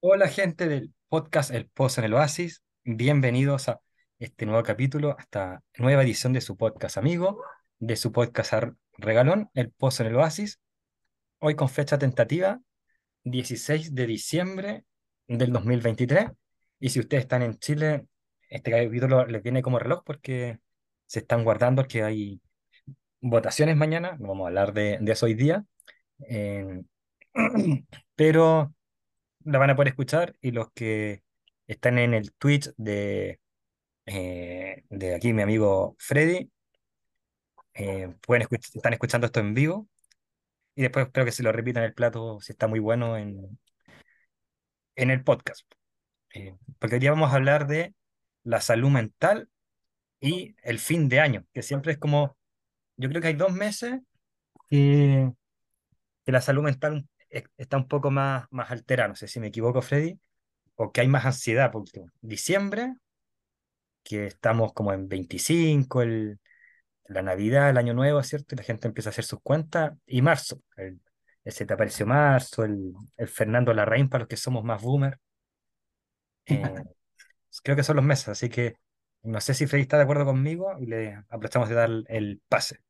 Hola gente del podcast El Pozo en el Oasis, bienvenidos a este nuevo capítulo, a esta nueva edición de su podcast amigo, de su podcast regalón, El Pozo en el Oasis, hoy con fecha tentativa, 16 de diciembre del 2023, y si ustedes están en Chile, este capítulo les viene como reloj porque se están guardando que hay votaciones mañana, no vamos a hablar de, de eso hoy día, eh, pero la van a poder escuchar y los que están en el Twitch de, eh, de aquí, mi amigo Freddy, eh, pueden escuch- están escuchando esto en vivo y después espero que se lo repitan el plato si está muy bueno en, en el podcast. Eh, porque hoy día vamos a hablar de la salud mental y el fin de año, que siempre es como, yo creo que hay dos meses que, que la salud mental es- está un poco más, más alterada, no sé si me equivoco, Freddy, o que hay más ansiedad, por último. Diciembre que estamos como en 25, el, la Navidad, el Año Nuevo, ¿cierto? Y la gente empieza a hacer sus cuentas. Y marzo, el, el se te apareció marzo, el, el Fernando Larraín para los que somos más boomer. Eh, creo que son los meses, así que no sé si Freddy está de acuerdo conmigo y le aprovechamos de dar el pase.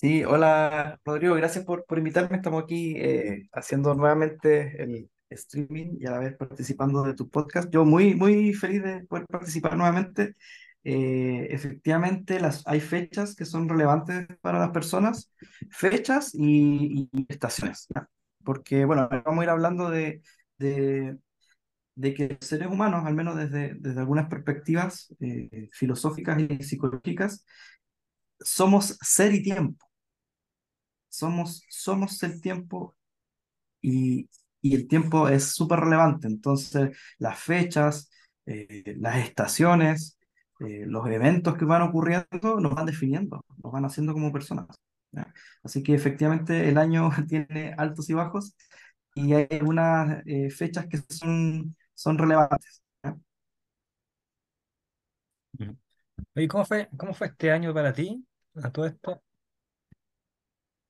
Sí, hola Rodrigo, gracias por, por invitarme. Estamos aquí eh, haciendo nuevamente el streaming y a la vez participando de tu podcast. Yo muy, muy feliz de poder participar nuevamente. Eh, efectivamente, las, hay fechas que son relevantes para las personas, fechas y, estaciones. Porque, bueno, vamos a ir hablando de, de, que seres humanos, al menos desde, desde algunas perspectivas eh, filosóficas y psicológicas, somos ser y tiempo. Somos, somos el tiempo y, y el tiempo es súper relevante. Entonces, las fechas, eh, las estaciones, eh, los eventos que van ocurriendo nos van definiendo, nos van haciendo como personas. Así que efectivamente el año tiene altos y bajos y hay algunas eh, fechas que son, son relevantes. Oye, ¿cómo fue, cómo fue este año para ti a todo esto?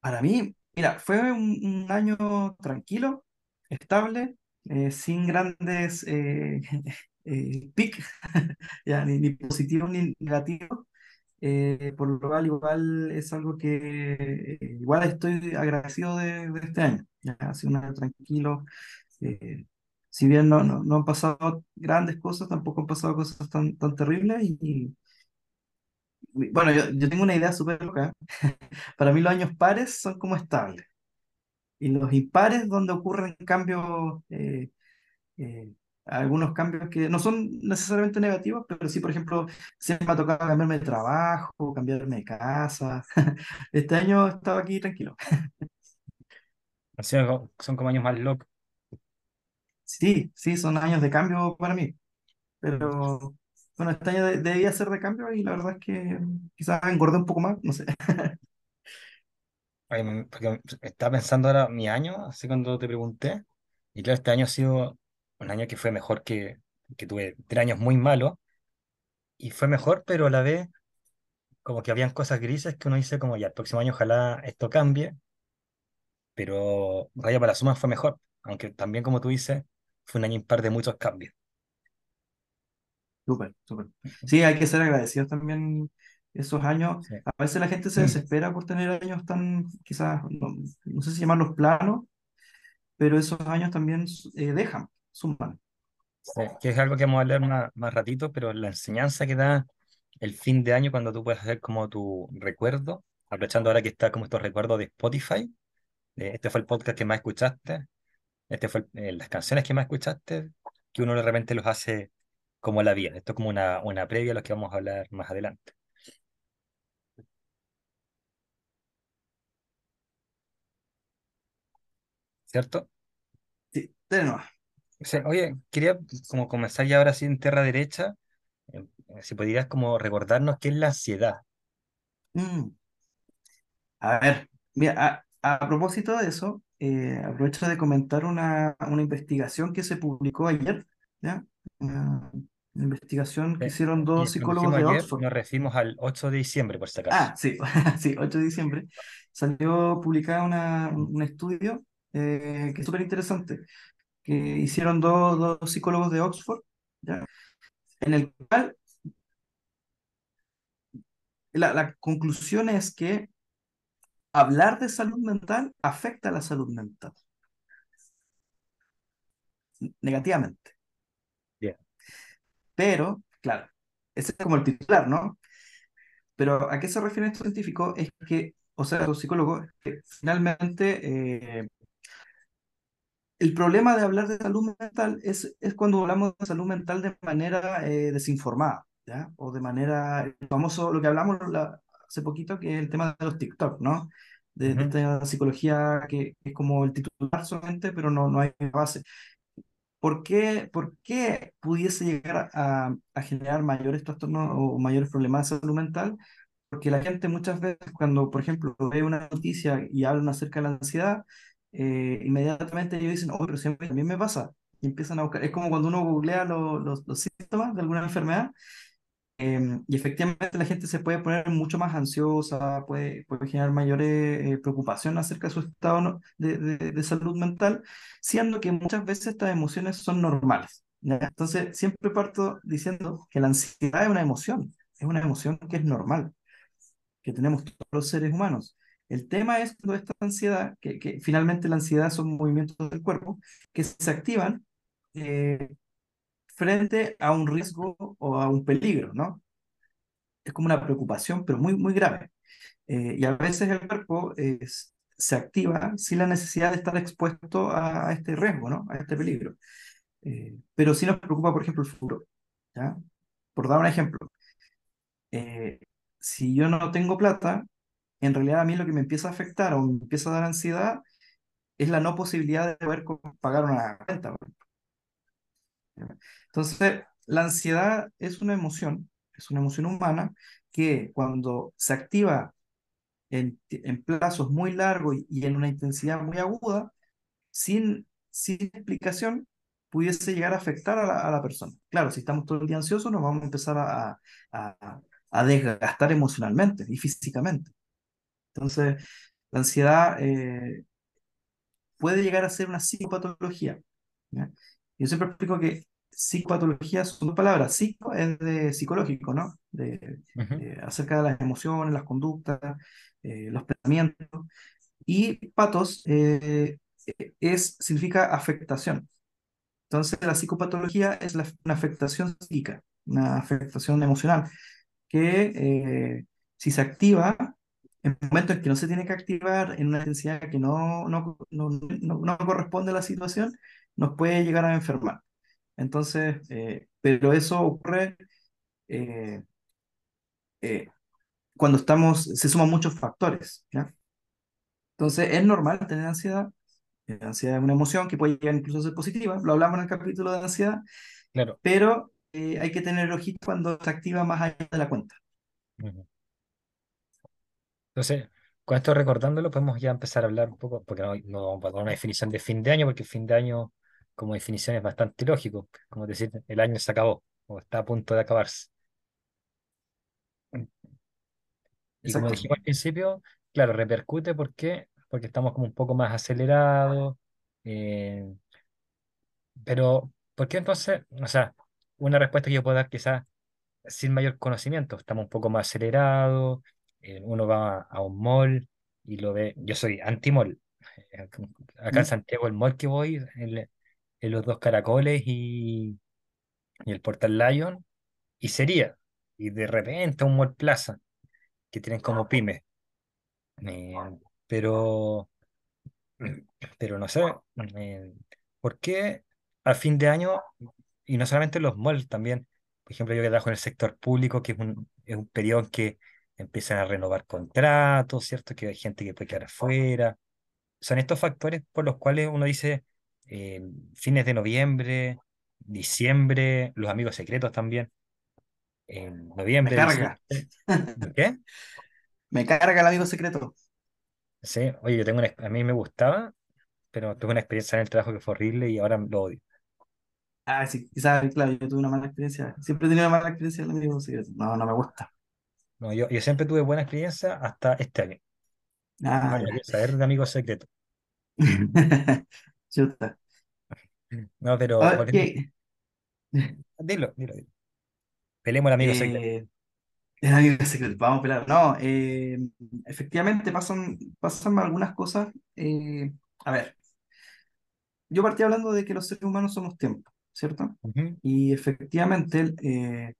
Para mí, mira, fue un, un año tranquilo, estable, eh, sin grandes eh, eh, pics, ya, ni, ni positivos ni negativos. eh, por lo cual, igual es algo que eh, igual estoy agradecido de, de este año. Ya, ha sido un año tranquilo. eh, si bien no, no, no han pasado grandes cosas, tampoco han pasado cosas tan, tan terribles. Y, bueno, yo, yo tengo una idea súper loca. Para mí los años pares son como estables. Y los impares donde ocurren cambios, eh, eh, algunos cambios que no son necesariamente negativos, pero sí, por ejemplo, siempre me ha tocado cambiarme de trabajo, cambiarme de casa. Este año estaba aquí tranquilo. Son como años más locos. Sí, sí, son años de cambio para mí, pero bueno, este año de- debía ser de cambio y la verdad es que quizás engordé un poco más, no sé. Estaba pensando ahora mi año, así cuando te pregunté, y claro, este año ha sido un año que fue mejor que, que tuve tres años muy malos, y fue mejor, pero a la vez como que habían cosas grises que uno dice como ya, el próximo año ojalá esto cambie, pero Raya para la Suma fue mejor, aunque también como tú dices, fue un año impar de muchos cambios. Súper, súper. Sí, hay que ser agradecidos también esos años. Sí. A veces la gente se desespera por tener años tan, quizás, no, no sé si llamarlos planos, pero esos años también eh, dejan, suman. Sí, que es algo que vamos a hablar más, más ratito, pero la enseñanza que da el fin de año cuando tú puedes hacer como tu recuerdo, aprovechando ahora que está como estos recuerdos de Spotify, este fue el podcast que más escuchaste, este fue el- eh, las canciones que más escuchaste, que uno de repente los hace como la vida. Esto es como una, una previa a lo que vamos a hablar más adelante, ¿cierto? Sí, de nuevo. Oye, quería como comenzar ya ahora sí en tierra derecha, eh, si podrías como recordarnos qué es la ansiedad. Mm, A ver, mira, a, a propósito de eso, eh, aprovecho de comentar una, una investigación que se publicó ayer, ¿ya? Una, una investigación que Eh, hicieron dos psicólogos de ayer, Oxford. nos referimos al 8 de diciembre, por si acaso. Ah, sí, sí, 8 de diciembre. salió publicado una- un estudio eh, que es súper interesante, que hicieron dos, dos psicólogos de Oxford, ¿ya? En el cual la, la conclusión es que hablar de salud mental afecta a la salud mental negativamente. Pero, claro, ese es como el titular, ¿no? Pero ¿a qué se refiere estos científicos? Es que, o sea, los psicólogos, que finalmente eh, el problema de hablar de salud mental es, es cuando hablamos de salud mental de manera eh, desinformada, ¿ya? O de manera, famoso, lo que hablamos la- hace poquito, que es el tema de los TikTok, ¿no? De, de Ujú, esta psicología que es como el titular solamente, pero no, no hay base. ¿Por qué, por qué pudiese llegar a, a generar mayores trastornos o mayores problemas de salud mental? Porque la gente muchas veces cuando, por ejemplo, ve una noticia y hablan acerca de la ansiedad, eh, inmediatamente ellos dicen, oh, pero si a mí me pasa. Y empiezan a buscar. Es como cuando uno googlea lo- los, los síntomas de alguna enfermedad eh, y efectivamente la gente se puede poner mucho más ansiosa, puede, puede generar mayor eh, preocupación acerca de su estado de, de- de salud mental, siendo que muchas veces estas emociones son normales. ¿ya? Entonces, siempre parto diciendo que la ansiedad es una emoción, es una emoción que es normal, que tenemos todos los seres humanos. El tema es cuando esta ansiedad, que, que finalmente la ansiedad son movimientos del cuerpo, que se activan eh, frente a un riesgo o a un peligro, ¿no? es como una preocupación, pero muy, muy grave. Eh, y a veces el cuerpo es- se activa sin la necesidad de estar expuesto a, este riesgo, ¿no? A este peligro. Eh, pero sí nos preocupa, por ejemplo, el futuro, ¿ya? Por dar un ejemplo, eh, si yo no tengo plata, en realidad a mí lo que me empieza a afectar o me empieza a dar ansiedad es la no posibilidad de poder pagar una renta. Entonces, la ansiedad es una emoción, es una emoción humana que cuando se activa en, en plazos muy largos y, en una intensidad muy aguda, sin, sin explicación, pudiese llegar a afectar a la, a la persona. Claro, si estamos todo el día ansiosos, nos vamos a empezar a, a, a desgastar emocionalmente y físicamente. Entonces, la ansiedad eh, puede llegar a ser una psicopatología. ¿ya? Yo siempre explico que psicopatología son dos palabras. Psico es de psicológico, ¿no? De, ujú. de- acerca de las emociones, las conductas, eh, los pensamientos. Y patos eh, es, significa afectación. Entonces, la psicopatología es la- una afectación psíquica, una afectación emocional, que eh, si se activa en momentos en que no se tiene que activar, en una intensidad que no, no, no- no corresponde a la situación, nos puede llegar a enfermar. Entonces, eh, pero eso ocurre eh, eh, cuando estamos, se suman muchos factores, ¿ya? Entonces, es normal tener ansiedad. La ansiedad es una emoción que puede llegar incluso a ser positiva, lo hablamos en el capítulo de ansiedad, Claro. pero hay que tener ojito cuando se activa más allá de la cuenta. Entonces, con esto recordándolo, podemos ya empezar a hablar un poco, porque no, no vamos a dar una definición de fin de año, porque fin de año, como definición, es bastante lógico. Como decir, el año se acabó, o está a punto de acabarse. Y como dijimos al principio, claro, repercute, ¿por qué? Porque estamos como un poco más acelerados. eh, pero, ¿por qué entonces? O sea, una respuesta que yo puedo dar quizás sin mayor conocimiento, estamos un poco más acelerados, eh, uno va a un mall y lo ve, yo soy anti-mall. Eh, Acá en. Santiago el mall que voy, en, en los dos caracoles y, el Portal Lion, y sería, y de repente un mall plaza, que tienen como pymes. Eh, pero, pero no sé, eh, ¿por qué a fin de año, y no solamente en los malls también, por ejemplo, yo que trabajo en el sector público, que es un, es un periodo en que empiezan a renovar contratos, ¿cierto? Que hay gente que puede quedar afuera. Son estos factores por los cuales uno dice eh, fines de noviembre, diciembre, los amigos secretos también, en Me noviembre, diciembre. carga, ¿Qué? me carga el amigo secreto. Sí, oye, yo tengo una, a mí me gustaba, pero tuve una experiencia en el trabajo que fue horrible y ahora lo odio. Ah, sí, quizás, claro, yo tuve una mala experiencia. Siempre he tenido una mala experiencia con el amigo secreto. No, no me gusta. No, yo, yo siempre tuve buena experiencia hasta este año. Ah, No, no ya. quiero saber de amigos secretos. Chuta. No, pero Ok. volviendo- dilo, dilo, dilo. Peleemos el amigo secreto. Eh, el amigo secreto, vamos a pelar. No, eh, efectivamente pasan, pasan algunas cosas. eh, a ver, yo partí hablando de que los seres humanos somos tiempo, ¿cierto? Ujú, Y efectivamente, eh,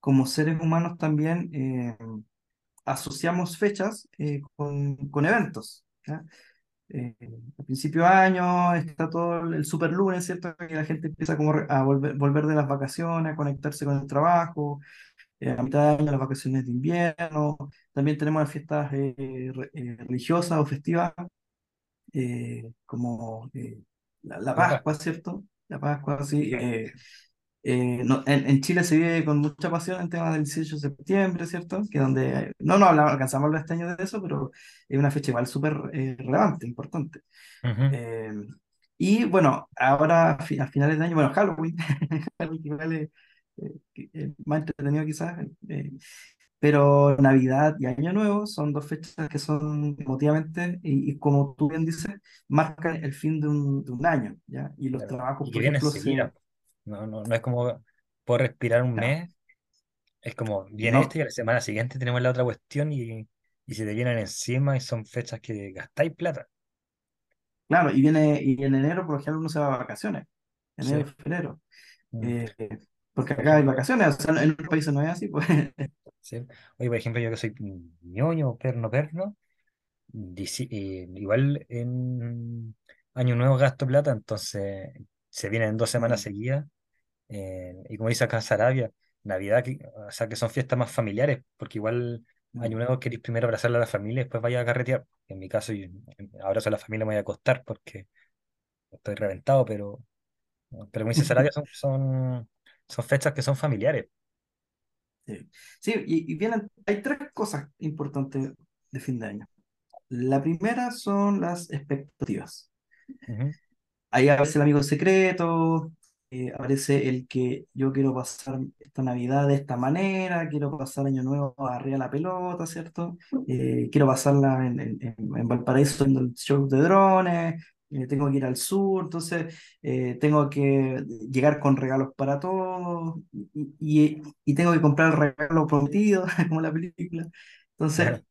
como seres humanos también eh, asociamos fechas eh, con, con eventos. ¿ya? Eh, a principio de año está todo el super lunes, ¿cierto? Que la gente empieza como a volver, volver de las vacaciones, a conectarse con el trabajo. eh, a mitad de año las vacaciones de invierno. También tenemos las fiestas eh, eh, religiosas o festivas, eh, como eh, la, la. Pascua, ¿cierto? La Pascua, sí. Eh, eh, no- en, en Chile se vive con mucha pasión el tema del 18 de septiembre, ¿cierto? Que donde eh, no nos hablamos, alcanzamos a hablar este año de eso, pero es una fecha igual súper eh, relevante, importante. Ujú, Eh, y bueno, ahora a, fi- a finales de año, bueno, Halloween, Halloween eh, es más entretenido quizás, eh, pero Navidad y Año Nuevo son dos fechas que son emotivamente, y, y como tú bien dices, marcan el fin de un, de un año, ¿ya? Y los claro. trabajos, Y que por ejemplo. No, no, no es como por respirar un mes, es como viene no, este y a la semana siguiente tenemos la otra cuestión y, y se te vienen encima y son fechas que gastáis plata. claro, y viene, y en enero, por ejemplo, uno se va a vacaciones, Sí. enero, febrero, Mm. eh, porque Por acá hay vacaciones, o sea, en otros países no es así, pues, sí. Oye, por ejemplo, yo que soy ñoño, perno, perno, eh, igual en Año Nuevo gasto plata, entonces se vienen dos semanas seguidas. Eh, y como dice acá Sarabia, Navidad, que, o sea, que son fiestas más familiares, porque igual Año mm. Nuevo queréis primero abrazarle a la familia y después vaya a carretear. En mi caso, yo abrazo a la familia, me voy a acostar porque estoy reventado, pero, pero como dice Sarabia, son, son, son fechas que son familiares. Sí, Sí, y, y vienen, hay tres cosas importantes de fin de año. La primera son las expectativas. Ujú. Ahí aparece el amigo secreto, eh, aparece el que yo quiero pasar esta Navidad de esta manera, quiero pasar Año Nuevo arriba la pelota, ¿cierto? Eh, quiero pasarla en, en, en- Valparaíso en el show de drones, eh, tengo que ir al sur, entonces tengo que llegar con regalos para todos y, y- y tengo que comprar el regalo prometido, como la película. Entonces,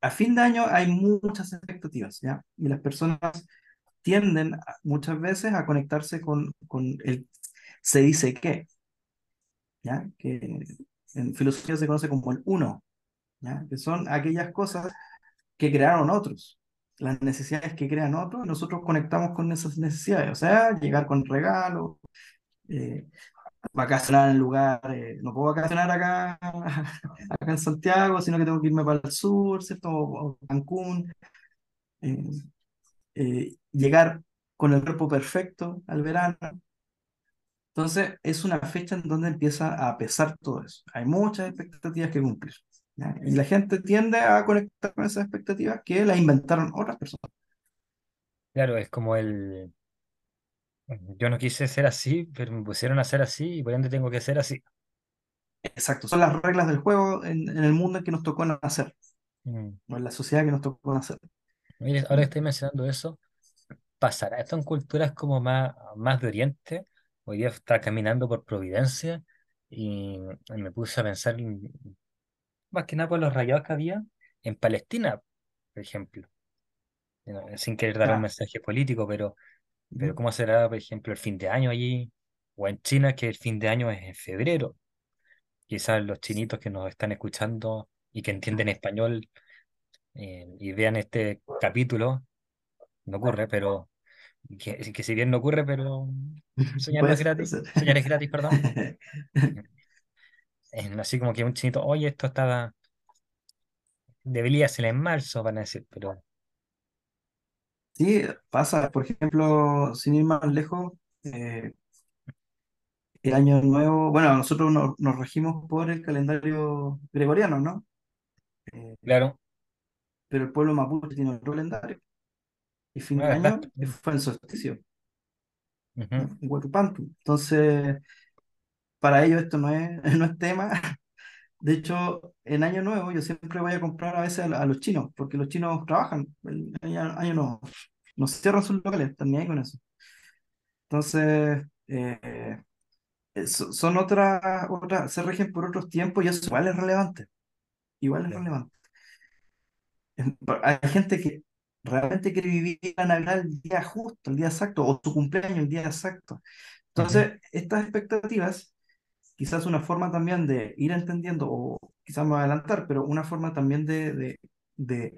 a fin de año hay muchas expectativas, ¿ya? Y las personas tienden muchas veces a conectarse con, con el se dice que, ¿ya? Que en filosofía se conoce como el uno, ¿ya? Que son aquellas cosas que crearon otros, las necesidades que crean otros, nosotros conectamos con esas necesidades, o sea, llegar con regalos, eh, vacacionar en lugar, eh, no puedo vacacionar acá, acá en Santiago, sino que tengo que irme para el sur, ¿cierto? O, o Cancún, eh, eh, llegar con el cuerpo perfecto al verano. Entonces, es una fecha en donde empieza a pesar todo eso. Hay muchas expectativas que cumplir. ¿ya? Y la gente tiende a conectar con esas expectativas que las inventaron otras personas. claro, es como el... Yo no quise ser así, pero me pusieron a ser así y por ende tengo que ser así. Exacto, son las reglas del juego en, en el mundo en que nos tocó nacer, Mm. o en la sociedad que nos tocó nacer. Mire, ahora que estoy mencionando eso, pasará esto en culturas como más, más de Oriente. Hoy día estaba caminando por Providencia y, me puse a pensar en- más que nada por los rayados que había en Palestina, por ejemplo. Sin querer dar un Ya. mensaje político, pero, pero Ujú. ¿cómo será, por ejemplo, el fin de año allí? O en China, que el fin de año es en febrero. Quizás los chinitos que nos están escuchando y que entienden español eh, y vean este capítulo, no ocurre, pero que, que si bien no ocurre, pero soñar no es Pues, gratis, soñar es gratis, perdón. Eh, así como que un chinito, oye, esto estaba, debería ser en marzo, van a decir, pero sí, pasa, por ejemplo, sin ir más lejos, eh, el año nuevo, bueno, nosotros nos, nos regimos por el calendario gregoriano, ¿no? Eh, claro, pero el pueblo mapuche tiene otro calendario. Y fin de ah, año fue el solsticio. En. Entonces, para ellos esto no es, no es tema, De hecho, en Año Nuevo yo siempre voy a comprar a veces a, a los chinos, porque los chinos trabajan el año, año nuevo. No cierran sus locales, están ni ahí con eso. Entonces, eh, so- son otras, otras, se rigen por otros tiempos y eso igual es relevante. Igual es relevante. Hay gente que realmente quiere vivir la Navidad el día justo, el día exacto, o su cumpleaños el día exacto. Entonces, estas expectativas, quizás una forma también de ir entendiendo, o quizás me voy a adelantar, pero una forma también de, de, de,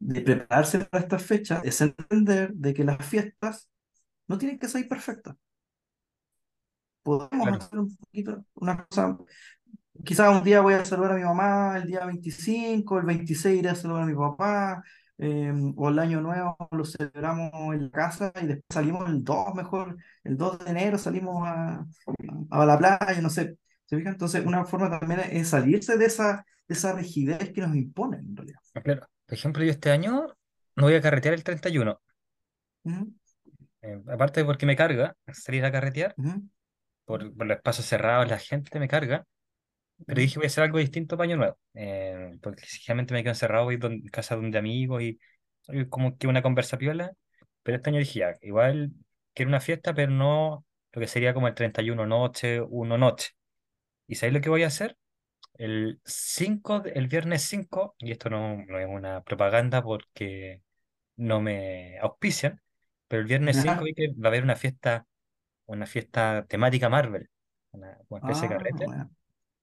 de prepararse para estas fechas es entender de que las fiestas no tienen que ser perfectas. Podemos Claro, hacer un poquito, una cosa Quizás un día voy a saludar a mi mamá el día 25, el 26 iré a saludar a mi papá, eh, o el año nuevo lo celebramos en la casa y después salimos el 2 mejor, el 2 de enero salimos a, a la playa, no sé. ¿Se fijan? Entonces, una forma también es salirse de esa, de esa rigidez que nos imponen, en realidad. claro. Por ejemplo, yo este año no voy a carretear el 31. Ujú, eh, aparte de porque me carga salir a carretear, por, por los espacios cerrados, la gente me carga. Pero dije voy a hacer algo distinto para Año Nuevo. eh, porque generalmente me quedo encerrado, voy don- en casa donde amigos y, como que una conversa piola. Pero este año dije ya, igual quiero una fiesta, pero no lo que sería como el 31 noche, uno noche. ¿Y sabéis lo que voy a hacer? El 5 de- el viernes 5 y esto no, no es una propaganda porque no me auspician, pero el viernes 5 Ajá. vi que va a haber una fiesta, una fiesta temática Marvel, una, una especie de Ah, carrete. bueno.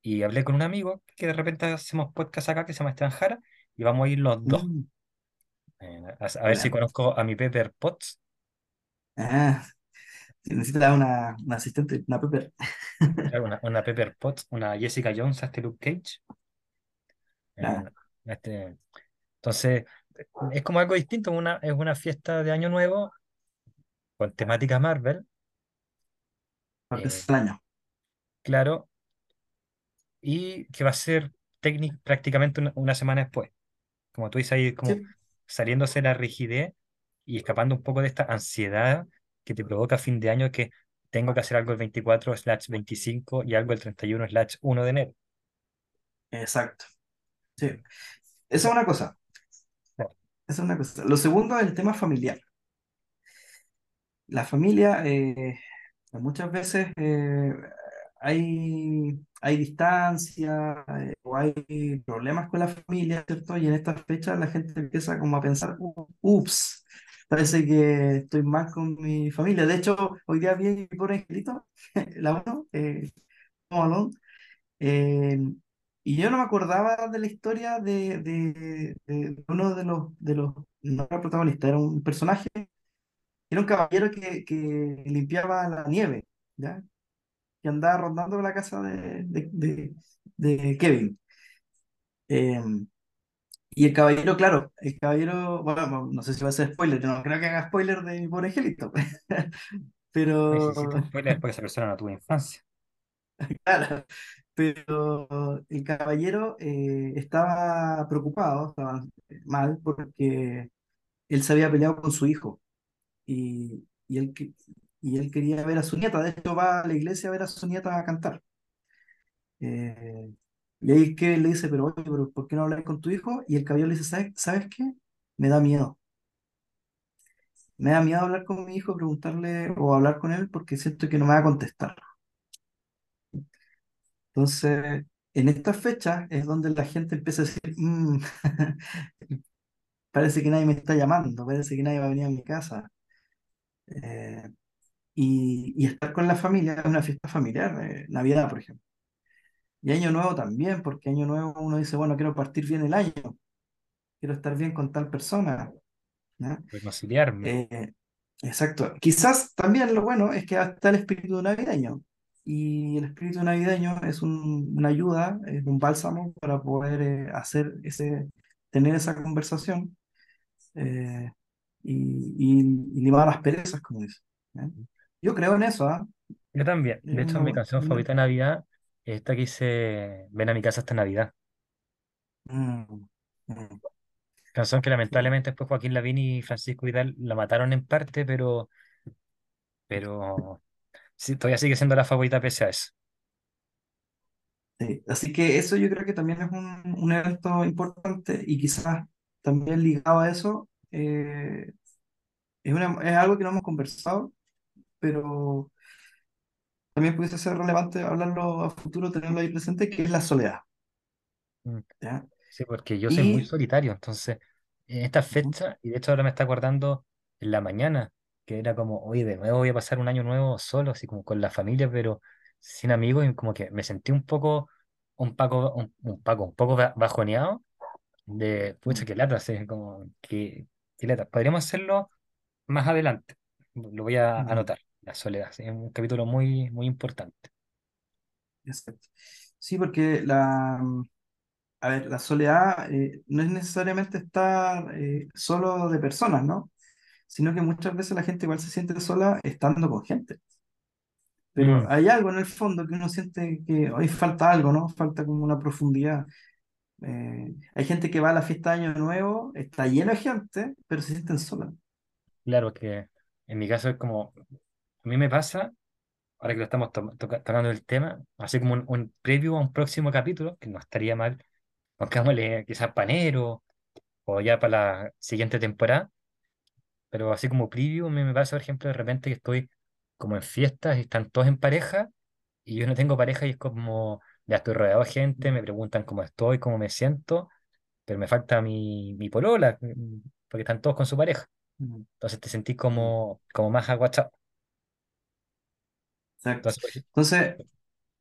Y hablé con un amigo que de repente hacemos podcast acá que se llama Esteban Jara y vamos a ir los dos. Mm, eh, a, a ver si conozco a mi Pepper Potts, Ah, si necesitas una, una asistente, una Pepper. claro, una, una Pepper Potts, una Jessica Jones a este Luke Cage. eh, Ah, este, entonces, es como algo distinto, una, es una fiesta de Año Nuevo con temática Marvel, porque eh, es el año. claro, y que va a ser técnic- prácticamente una, una semana después. Como tú dices ahí, como Sí, saliéndose de la rigidez y escapando un poco de esta ansiedad que te provoca a fin de año que tengo que hacer algo el 24 slash 25 y algo el 31 slash 1 de enero. exacto. Sí. Esa es una cosa. Esa es una cosa. Lo segundo es el tema familiar. La familia, eh, muchas veces eh, hay, hay distancia eh, o hay problemas con la familia, ¿cierto? Y en estas fechas la gente empieza como a pensar, "Uh, ups, parece que estoy mal con mi familia. De hecho, hoy día vi mi pobre angelito, la uno, eh, eh, y yo no me acordaba de la historia de, de, de uno de los, de los, no era protagonista, era un personaje era un caballero que, que limpiaba la nieve, ¿ya? Que andaba rondando la casa de, de, de- de Kevin. Eh, y el caballero, claro, el caballero, bueno, no sé si va a ser spoiler, yo no creo que haga spoiler de mi pobre angelito, pero, spoilers porque esa persona no tuvo infancia. claro, pero el caballero eh, estaba preocupado, estaba mal, porque él se había peleado con su hijo y, y él, y él quería ver a su nieta. De hecho, va a la iglesia a ver a su nieta a cantar. Eh, y ahí que le dice, pero oye, pero ¿por qué no hablas con tu hijo? Y el caballero le dice, ¿sabes, ¿sabes qué? Me da miedo. Me da miedo hablar con mi hijo, preguntarle o hablar con él porque siento que no me va a contestar. Entonces, en estas fechas es donde la gente empieza a decir, "Mm, parece que nadie me está llamando, parece que nadie va a venir a mi casa. Eh, y, y estar con la familia es una fiesta familiar, eh, Navidad, por ejemplo. Y Año Nuevo también, porque Año Nuevo uno dice, bueno, quiero partir bien el año, quiero estar bien con tal persona. ¿ya? Reconciliarme. Eh, exacto. Quizás también lo bueno es que está el espíritu navideño. Y el espíritu navideño es un- una ayuda, es un bálsamo para poder eh, hacer ese, tener esa conversación eh, y, y, y limar las perezas, como dice. Yo creo en eso, ¿ah? Yo también. De hecho, mi canción favorita de Navidad es esta que dice Ven a mi casa esta Navidad. mm, mm, Canción que lamentablemente después Joaquín Lavín y Francisco Vidal la mataron en parte, pero, pero sí, todavía sigue siendo la favorita pese a eso. Sí, Así que eso yo creo que también es un, un evento importante y quizás también ligado a eso, eh, es, una, es algo que no hemos conversado, pero también pudiese ser relevante hablarlo a futuro, tenerlo ahí presente, que es la soledad, Mm, ¿ya? Sí, porque yo soy muy solitario, entonces en esta fecha, y de hecho ahora me está acordando en la mañana, que era como, oye, de nuevo voy a pasar un año nuevo solo, así como con la familia, pero sin amigos, y como que me sentí un poco, un paco, un, un paco, un poco ba- bajoneado de, pucha, qué lata, así como, que, qué lata. Podríamos hacerlo más adelante, lo voy a anotar, la soledad, es un capítulo muy, muy importante. exacto. Sí, porque la, a ver, la soledad eh, no es necesariamente estar eh, solo de personas, ¿no? Sino que muchas veces la gente igual se siente sola estando con gente. Pero Mm, hay algo en el fondo que uno siente que hoy falta algo, ¿no? Falta como una profundidad. Eh, hay gente que va a la fiesta de Año Nuevo, está lleno de gente, pero se sienten solas. claro que en mi caso es como, a mí me pasa ahora que lo estamos to- toca- tocando el tema, así como un, un preview a un próximo capítulo, que no estaría mal, pongámosle quizás panero o ya para la siguiente temporada, pero así como preview, a mí me pasa, por ejemplo, de repente que estoy como en fiestas y están todos en pareja y yo no tengo pareja y es como, ya estoy rodeado de gente, me preguntan cómo estoy, cómo me siento, pero me falta mi, mi polola, porque están todos con su pareja. Mm, Entonces te sentís como, como más aguachado. Exacto. Entonces, por ej- Entonces,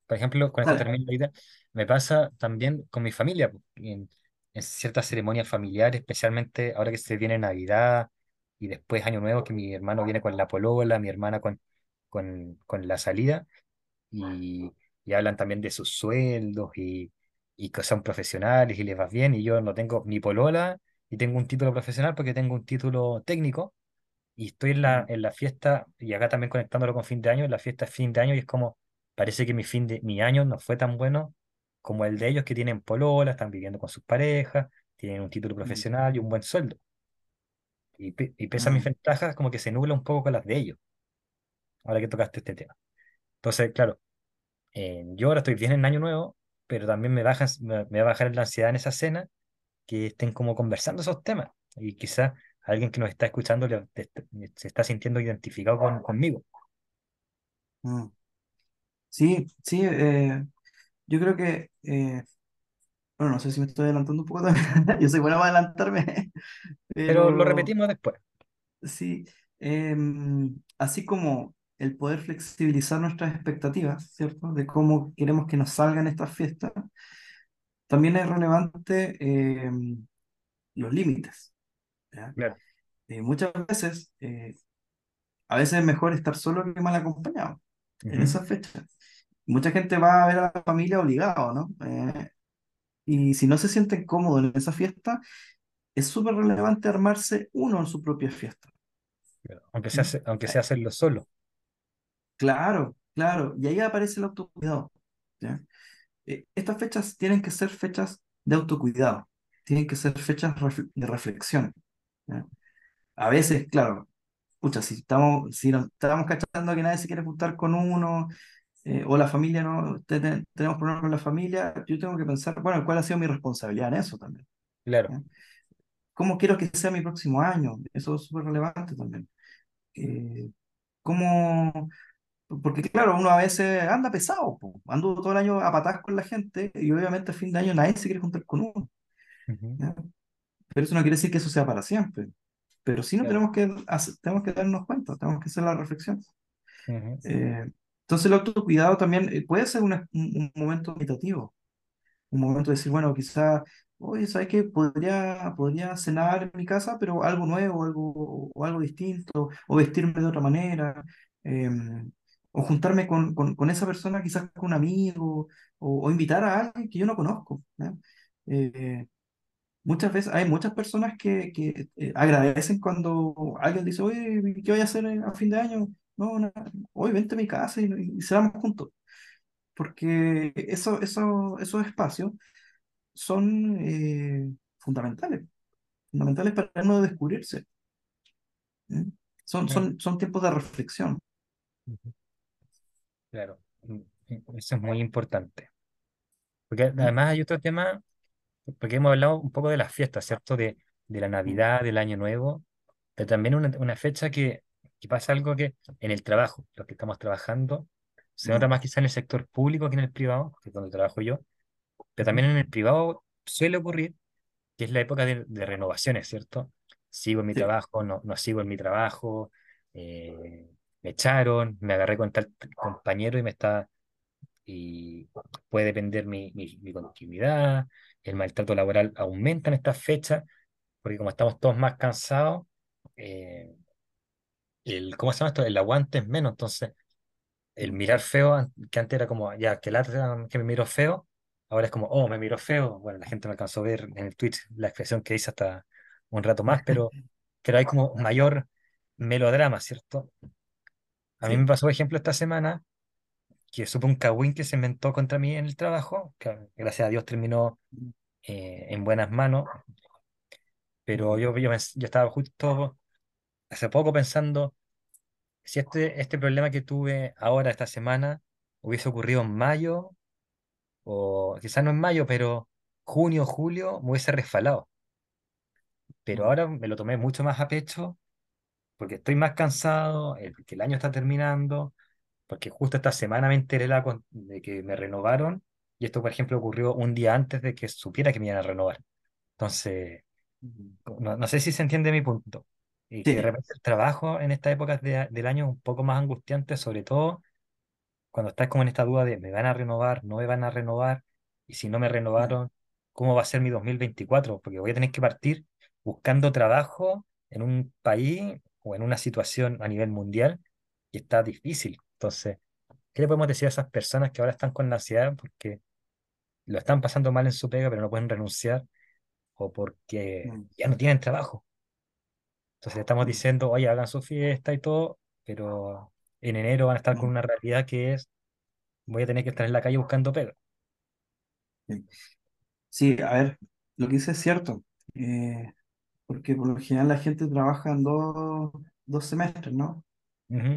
Por ejemplo, dale. termino la idea, me pasa también con mi familia, en, en ciertas ceremonias familiares, especialmente ahora que se viene Navidad y después Año Nuevo, que mi hermano viene con la polola, mi hermana con, con, con la salida, y, y hablan también de sus sueldos y, y que son profesionales y les va bien, y yo no tengo ni polola y tengo un título profesional porque tengo un título técnico y estoy en la, en la fiesta, y acá también conectándolo con fin de año, la fiesta es fin de año y es como, parece que mi fin de mi año no fue tan bueno como el de ellos que tienen polola, están viviendo con sus parejas, tienen un título mm, profesional y un buen sueldo. Y, y pese a mis mm, ventajas, como que se nubla un poco con las de ellos, ahora que tocaste este tema. Entonces, claro, eh, yo ahora estoy bien en año nuevo, pero también me baja, me, me va a bajar la ansiedad en esa cena que estén como conversando esos temas. Y quizás alguien que nos está escuchando le- te- se está sintiendo identificado con, conmigo. mm. Sí, sí, eh, yo creo que, eh, bueno, no sé si me estoy adelantando un poco también. Yo soy bueno para adelantarme, Pero lo repetimos después. sí, em, así como el poder flexibilizar nuestras expectativas, ¿cierto? De cómo queremos que nos salgan estas fiestas, también es relevante em, los límites. Claro. Eh, muchas veces, eh, a veces es mejor estar solo que mal acompañado en esas fechas. Mucha gente va a ver a la familia obligado, ¿no? Eh, y si no se sienten cómodos en esa fiesta, es súper relevante armarse uno en su propia fiesta. Aunque sea, aunque sea hacerlo solo. Claro, claro. Y ahí aparece el autocuidado. ¿ya? Estas fechas tienen que ser fechas de autocuidado, tienen que ser fechas de reflexión. ¿Ya? A veces, claro, pucha, si estamos, si nos estamos cachando que nadie se quiere juntar con uno, eh, o la familia no, te- te- tenemos problemas con la familia, yo tengo que pensar, bueno, ¿cuál ha sido mi responsabilidad en eso también? Claro. ¿ya? ¿Cómo quiero que sea mi próximo año? Eso es súper relevante también. Eh, ¿cómo, Porque claro, uno a veces anda pesado, po. Ando todo el año a patadas con la gente y obviamente a fin de año nadie se quiere juntar con uno, Ujú, ¿ya? Pero eso no quiere decir que eso sea para siempre. Pero sí no Claro. tenemos que, hacer- tenemos que darnos cuenta, tenemos que hacer la reflexión. Eh, entonces el autocuidado también eh, puede ser una- un, un momento meditativo, un momento de decir, bueno, quizá, oye, ¿sabes qué? Podría, podría cenar en mi casa, pero algo nuevo, algo, o algo distinto, o vestirme de otra manera, eh, o juntarme con, con, con esa persona, quizás con un amigo, o, o invitar a alguien que yo no conozco. Eh, muchas veces hay muchas personas que, que eh, agradecen cuando alguien dice, oye, ¿qué voy a hacer a fin de año? No, no, hoy vente a mi casa y, y cenamos juntos. Porque eso, eso, esos espacios son eh, fundamentales, fundamentales para uno descubrirse. ¿eh? Son, son, son tiempos de reflexión. Claro. Mm, mm, Eso es muy importante. Porque ¿ya? además hay otro tema, porque hemos hablado un poco de las fiestas, ¿cierto? De, de la Navidad, del Año Nuevo, pero también una, una fecha que, que pasa algo que en el trabajo, los que estamos trabajando, se nota más quizá en el sector público que en el privado, que es donde trabajo yo, pero también en el privado suele ocurrir que es la época de, de renovaciones, ¿cierto? Sigo en mi Sí. trabajo, no, no sigo en mi trabajo, eh, me echaron, me agarré con tal compañero y me está, y puede depender mi, mi, mi continuidad, el maltrato laboral aumenta en estas fechas, porque como estamos todos más cansados, eh, el, ¿cómo se llama esto? El aguante es menos, entonces el mirar feo, que antes era como, ya, que lata que me miro feo, ahora es como, oh, me miro feo. Bueno, la gente me alcanzó a ver en el Twitch la expresión que hice hasta un rato más, pero, pero hay como mayor melodrama, ¿cierto? A mí me pasó, por ejemplo, esta semana que supe un cagüín que se inventó contra mí en el trabajo, que gracias a Dios terminó eh, en buenas manos, pero yo, yo, yo estaba justo hace poco pensando, si este, este problema que tuve ahora, esta semana, hubiese ocurrido en mayo, o quizás no en mayo, pero junio, julio, me hubiese resfalado. Pero ahora me lo tomé mucho más a pecho porque estoy más cansado, el, que el año está terminando, porque justo esta semana me enteré la con- de que me renovaron y esto, por ejemplo, ocurrió un día antes de que supiera que me iban a renovar. Entonces, no, no sé si se entiende mi punto. Y que de Sí. repente el trabajo en estas épocas de- del año es un poco más angustiante, sobre todo cuando estás como en esta duda de me van a renovar, no me van a renovar, y si no me renovaron, ¿cómo va a ser mi 2024? Porque voy a tener que partir buscando trabajo en un país o en una situación a nivel mundial y está difícil. Entonces, ¿qué le podemos decir a esas personas que ahora están con la ansiedad porque lo están pasando mal en su pega, pero no pueden renunciar o porque mm, ya no tienen trabajo? Entonces le estamos mm, diciendo, oye, hagan su fiesta y todo, pero en enero van a estar con mm, una realidad que es, voy a tener que estar en la calle buscando pega. sí. Sí, a ver, lo que dice es cierto, eh, porque por lo general la gente trabaja en dos, dos semestres, ¿no?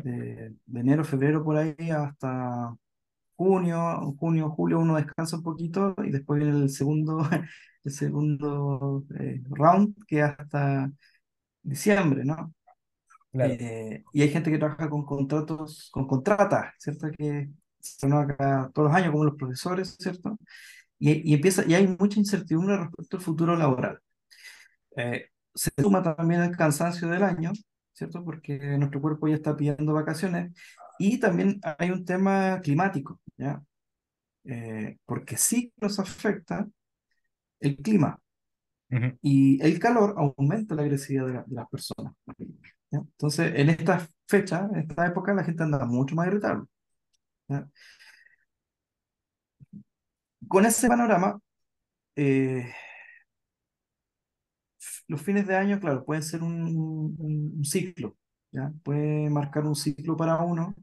De, de enero, febrero por ahí hasta junio, junio, julio uno descansa un poquito y después viene el segundo, el segundo eh, round que hasta diciembre, ¿no? claro. Eh, y hay gente que trabaja con contratos, con contratas, ¿cierto? Que se cada- todos los años, como los profesores, ¿cierto? Y, y empieza, y hay mucha incertidumbre respecto al futuro laboral. Eh, se suma también el cansancio del año, ¿cierto? Porque nuestro cuerpo ya está pidiendo vacaciones. Y también hay un tema climático, ¿ya? Eh, porque sí nos afecta el clima y el calor aumenta la agresividad de, la- de las personas. ¿ya? Entonces, en esta fecha, en esta época, la gente anda mucho más irritable. ¿ya? Con ese panorama, eh, los fines de año, claro, pueden ser un, ciclo, ¿ya? Puede marcar un ciclo para uno.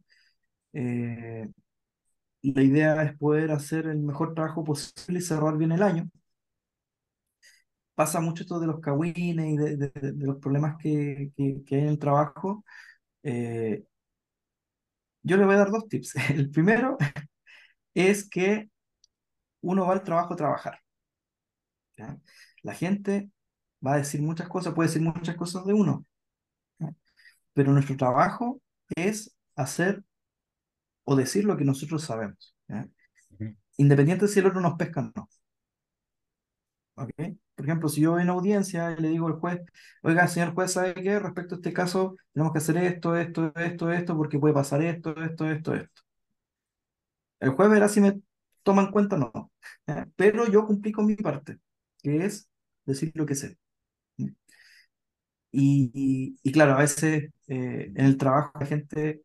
eh, la idea es poder hacer el mejor trabajo posible y cerrar bien el año. Pasa mucho esto de los cagüines y de, los problemas que, que, hay en el trabajo. Eh, yo le voy a dar dos tips. El primero es que uno va al trabajo a trabajar. La gente va a decir muchas cosas, puede decir muchas cosas de uno. Pero nuestro trabajo es hacer o decir lo que nosotros sabemos, Independiente si el otro nos pesca o no, ¿ok? Por ejemplo, si yo voy en audiencia y le digo al juez, oiga, señor juez, ¿sabe qué? Respecto a este caso, tenemos que hacer esto, esto, esto, esto, porque puede pasar esto, esto, esto, esto. El juez verá si me toma en cuenta o no. Pero yo cumplí con mi parte, que es decir lo que sé. Y, y, y claro, a veces eh, en el trabajo la gente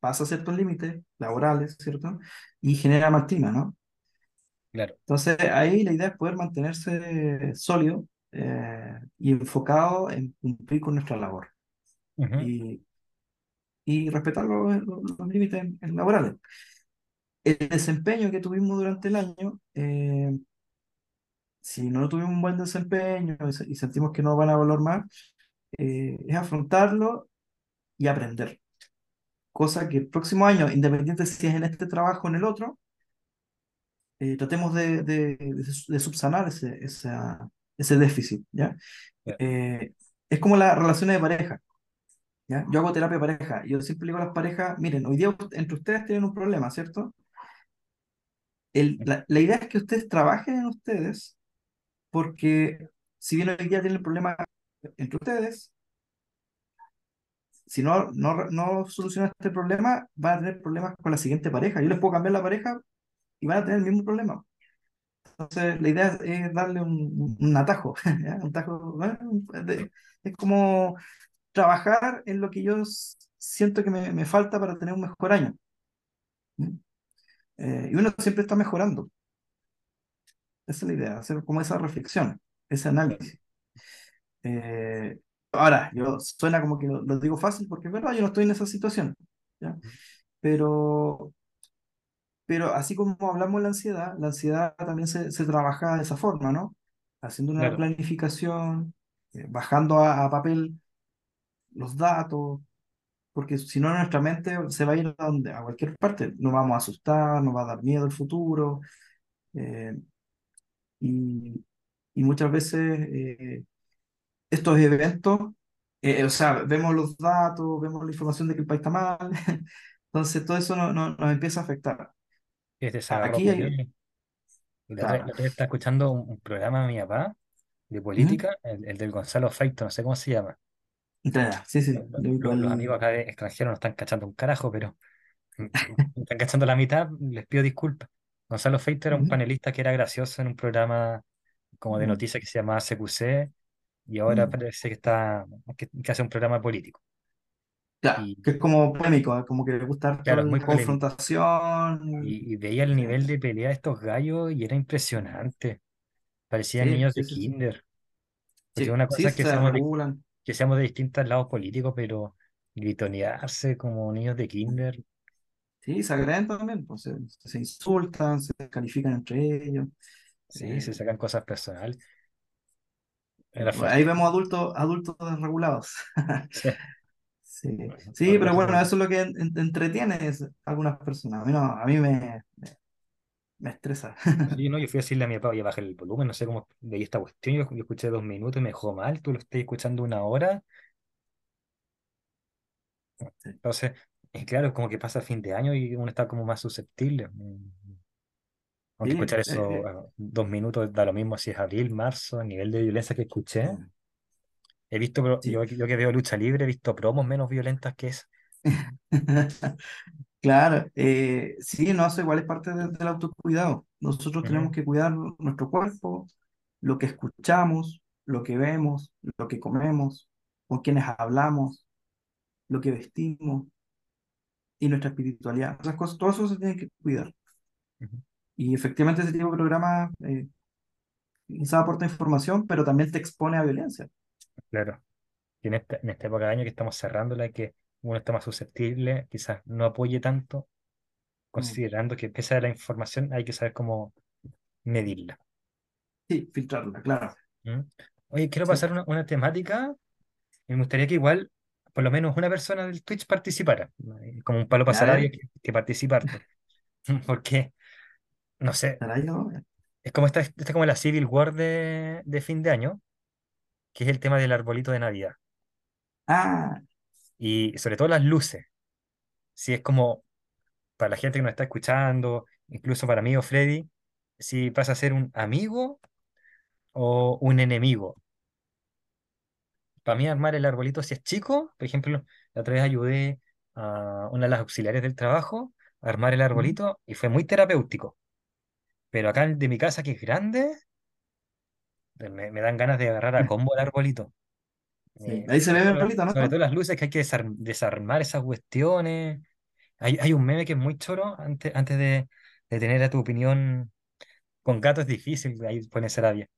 pasa ciertos límites laborales, ¿cierto? Y genera más clima, ¿no? claro. Entonces ahí la idea es poder mantenerse sólido eh, y enfocado en cumplir con nuestra labor Ujú, y, y respetar los, los- límites laborales. El desempeño que tuvimos durante el año, eh, si no tuvimos un buen desempeño y, se- y sentimos que no van a valorar más, eh, es afrontarlo y aprender. Cosa que el próximo año, independiente si es en este trabajo o en el otro, eh, tratemos de, de, de, subsanar ese, esa- ese déficit, ¿ya? Ya, Eh, es como las relaciones de pareja, ¿ya? Yo hago terapia de pareja yo siempre digo a las parejas, miren, hoy día entre ustedes tienen un problema, ¿cierto? El, la, la idea es que ustedes trabajen en ustedes porque si bien hoy día tienen el problema entre ustedes, si no, no, no solucionan este problema, van a tener problemas con la siguiente pareja. Yo les puedo cambiar la pareja y van a tener el mismo problema. Entonces, la idea es, darle un, un atajo. Un atajo, es como trabajar en lo que yo siento que me, falta para tener un mejor año. Eh, y uno siempre está mejorando. Esa es la idea, hacer como esa reflexión, ese análisis. Eh, ahora, yo suena como que lo, lo digo fácil porque es verdad, yo no estoy en esa situación, ¿ya? Pero, pero así como hablamos de la ansiedad, la ansiedad también se, se trabaja de esa forma, ¿no? Haciendo una Claro, planificación, eh, bajando a, a papel los datos, porque si no nuestra mente se va a ir a, donde, a cualquier parte, nos vamos a asustar, nos va a dar miedo el futuro, eh, y, y muchas veces eh, estos eventos, eh, o sea, vemos los datos, vemos la información de que el país está mal, entonces todo eso no, no- nos empieza a afectar. es Aquí hay, La otra, estaba escuchando un, programa de mi papá de Ujú. política, el, el del Gonzalo Feito, no sé cómo se llama. Sí, sí, lo ubico lo- los el- amigos acá de extranjeros no están cachando un carajo, pero mm, mm, están cachando la mitad, les pido disculpas. Gonzalo Feito era un panelista que era gracioso en un programa como de Mm, noticias que se llamaba CQC y ahora mm. parece que está que, que hace un programa político. Claro, Y que es como polémico, ¿eh? como que le gusta claro, muy la polémico. confrontación. Y, y veía el nivel de pelea de estos gallos y era impresionante. Parecían sí, niños sí, de sí, kinder. Porque una cosa es que se seamos de, que seamos de distintos lados políticos, pero gritonearse como niños de kinder, Sí, se agreden también, pues se, se insultan, se descalifican entre ellos. sí, eh, se sacan cosas personales. Eh, ahí vemos adultos, adultos desregulados. Sí, Sí, sí, pero bueno, eso es lo que en- en- entretiene a algunas personas. A mí no, a mí me, me, me estresa. Sí, no, yo fui a decirle a mi papá, oye, bajar el volumen, no sé cómo veía esta cuestión, yo, yo escuché dos minutos y me dejó mal, tú lo estás escuchando una hora, entonces, es claro, como que pasa fin de año y uno está como más susceptible. Aunque sí, escuchar eso, eh, dos minutos da lo mismo si es abril, marzo, el nivel de violencia que escuché. He visto, sí. yo, yo que veo lucha libre, he visto promos menos violentas que es. Claro, eh, sí, no, eso igual es parte de- del autocuidado. Nosotros tenemos que cuidar nuestro cuerpo, lo que escuchamos, lo que vemos, lo que comemos, con quienes hablamos, lo que vestimos y nuestra espiritualidad. Esas cosas, todo eso se tiene que cuidar. Y efectivamente ese tipo de programa eh, quizá aporta información, pero también te expone a violencia. Claro. Y en esta, en esta época de año que estamos cerrándola, que uno está más susceptible, quizás no apoye tanto, Mm. considerando que pese a la información hay que saber cómo medirla. Sí, filtrarla, claro. ¿Mm? Oye, quiero Sí. pasar una, una temática me gustaría que igual por lo menos una persona del Twitch participara, como un palo dale, que, que participe harto. Porque, no sé, es como esta, esta es como la Civil War de, de fin de año, que es el tema del arbolito de Navidad. Ah, Y sobre todo las luces. Si es como para la gente que nos está escuchando, incluso para mí o Freddy, si pasa a ser un amigo o un enemigo. Para mí armar el arbolito si es chico, por ejemplo, la otra vez ayudé a una de las auxiliares del trabajo a armar el arbolito y fue muy terapéutico. Pero acá el de mi casa, que es grande, me, me dan ganas de agarrar a combo el arbolito. sí. Eh, Ahí se ve todo, la- Berlita, sobre ¿no? todo las luces que hay que desar- desarmar esas cuestiones. Hay, hay un meme que es muy choro antes, antes de, de tener a tu opinión. Con gato es difícil, ahí pone rabia.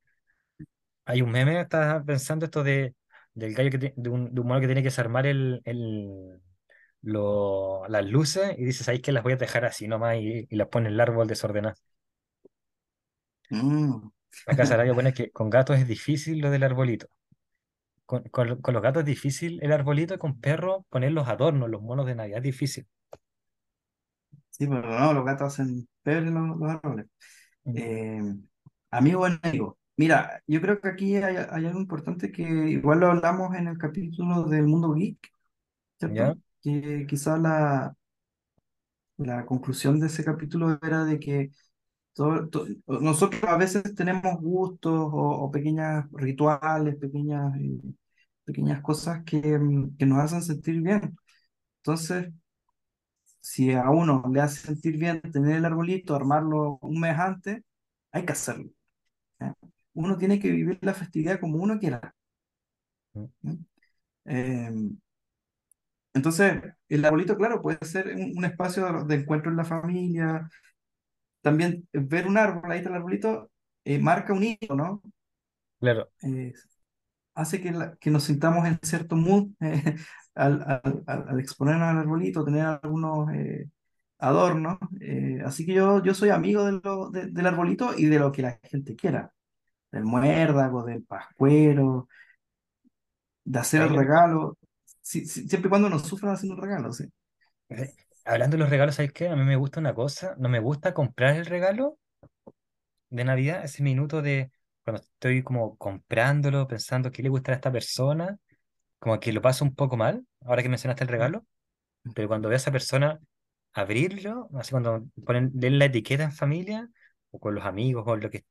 Hay un meme, estás pensando esto de, del gallo que de un, de un mono que tiene que desarmar el, el, lo- las luces y dices ahí que las voy a dejar así nomás y, y las pone en el árbol desordenado. Mm, Acá Sarabia pone que con gatos es difícil lo del arbolito. Con, con, con los gatos es difícil el arbolito y con perros poner los adornos, los monos de Navidad es difícil. Sí, pero no, los gatos hacen pebre los, los árboles. Eh, amigo enemigo. Mira, yo creo que aquí hay, hay algo importante que igual lo hablamos en el capítulo del mundo geek. ¿cierto? Que quizás la, la conclusión de ese capítulo era de que todo- to- nosotros a veces tenemos gustos o, o pequeños rituales, pequeñas, eh, pequeñas cosas que, mm, que nos hacen sentir bien. Entonces, si a uno le hace sentir bien tener el arbolito, armarlo un mes antes, hay que hacerlo. ¿ya? Uno tiene que vivir la festividad como uno quiera. Eh, entonces, el arbolito, claro, puede ser un, un espacio de encuentro en la familia. También ver un árbol, ahí está el arbolito, eh, marca un hito, ¿no? Claro, Eh, hace que, la- que nos sintamos en cierto mood eh, al, al, al- exponernos al arbolito, tener algunos adornos. así que yo, yo soy amigo de lo- de- del arbolito y de lo que la gente quiera, del muérdago, del pascuero, de hacer el ¿sabes lo que- regalo, si- si- siempre y cuando nos sufran haciendo el regalo, sí. Hablando de los regalos, ¿sabes qué? A mí me gusta una cosa, no me gusta comprar el regalo de Navidad, ese minuto de cuando estoy como comprándolo, pensando qué le gustará a esta persona, como que lo paso un poco mal, ahora que mencionaste el regalo, pero cuando veo a esa persona abrirlo, así cuando ponen leen la etiqueta en familia, o con los amigos, o lo que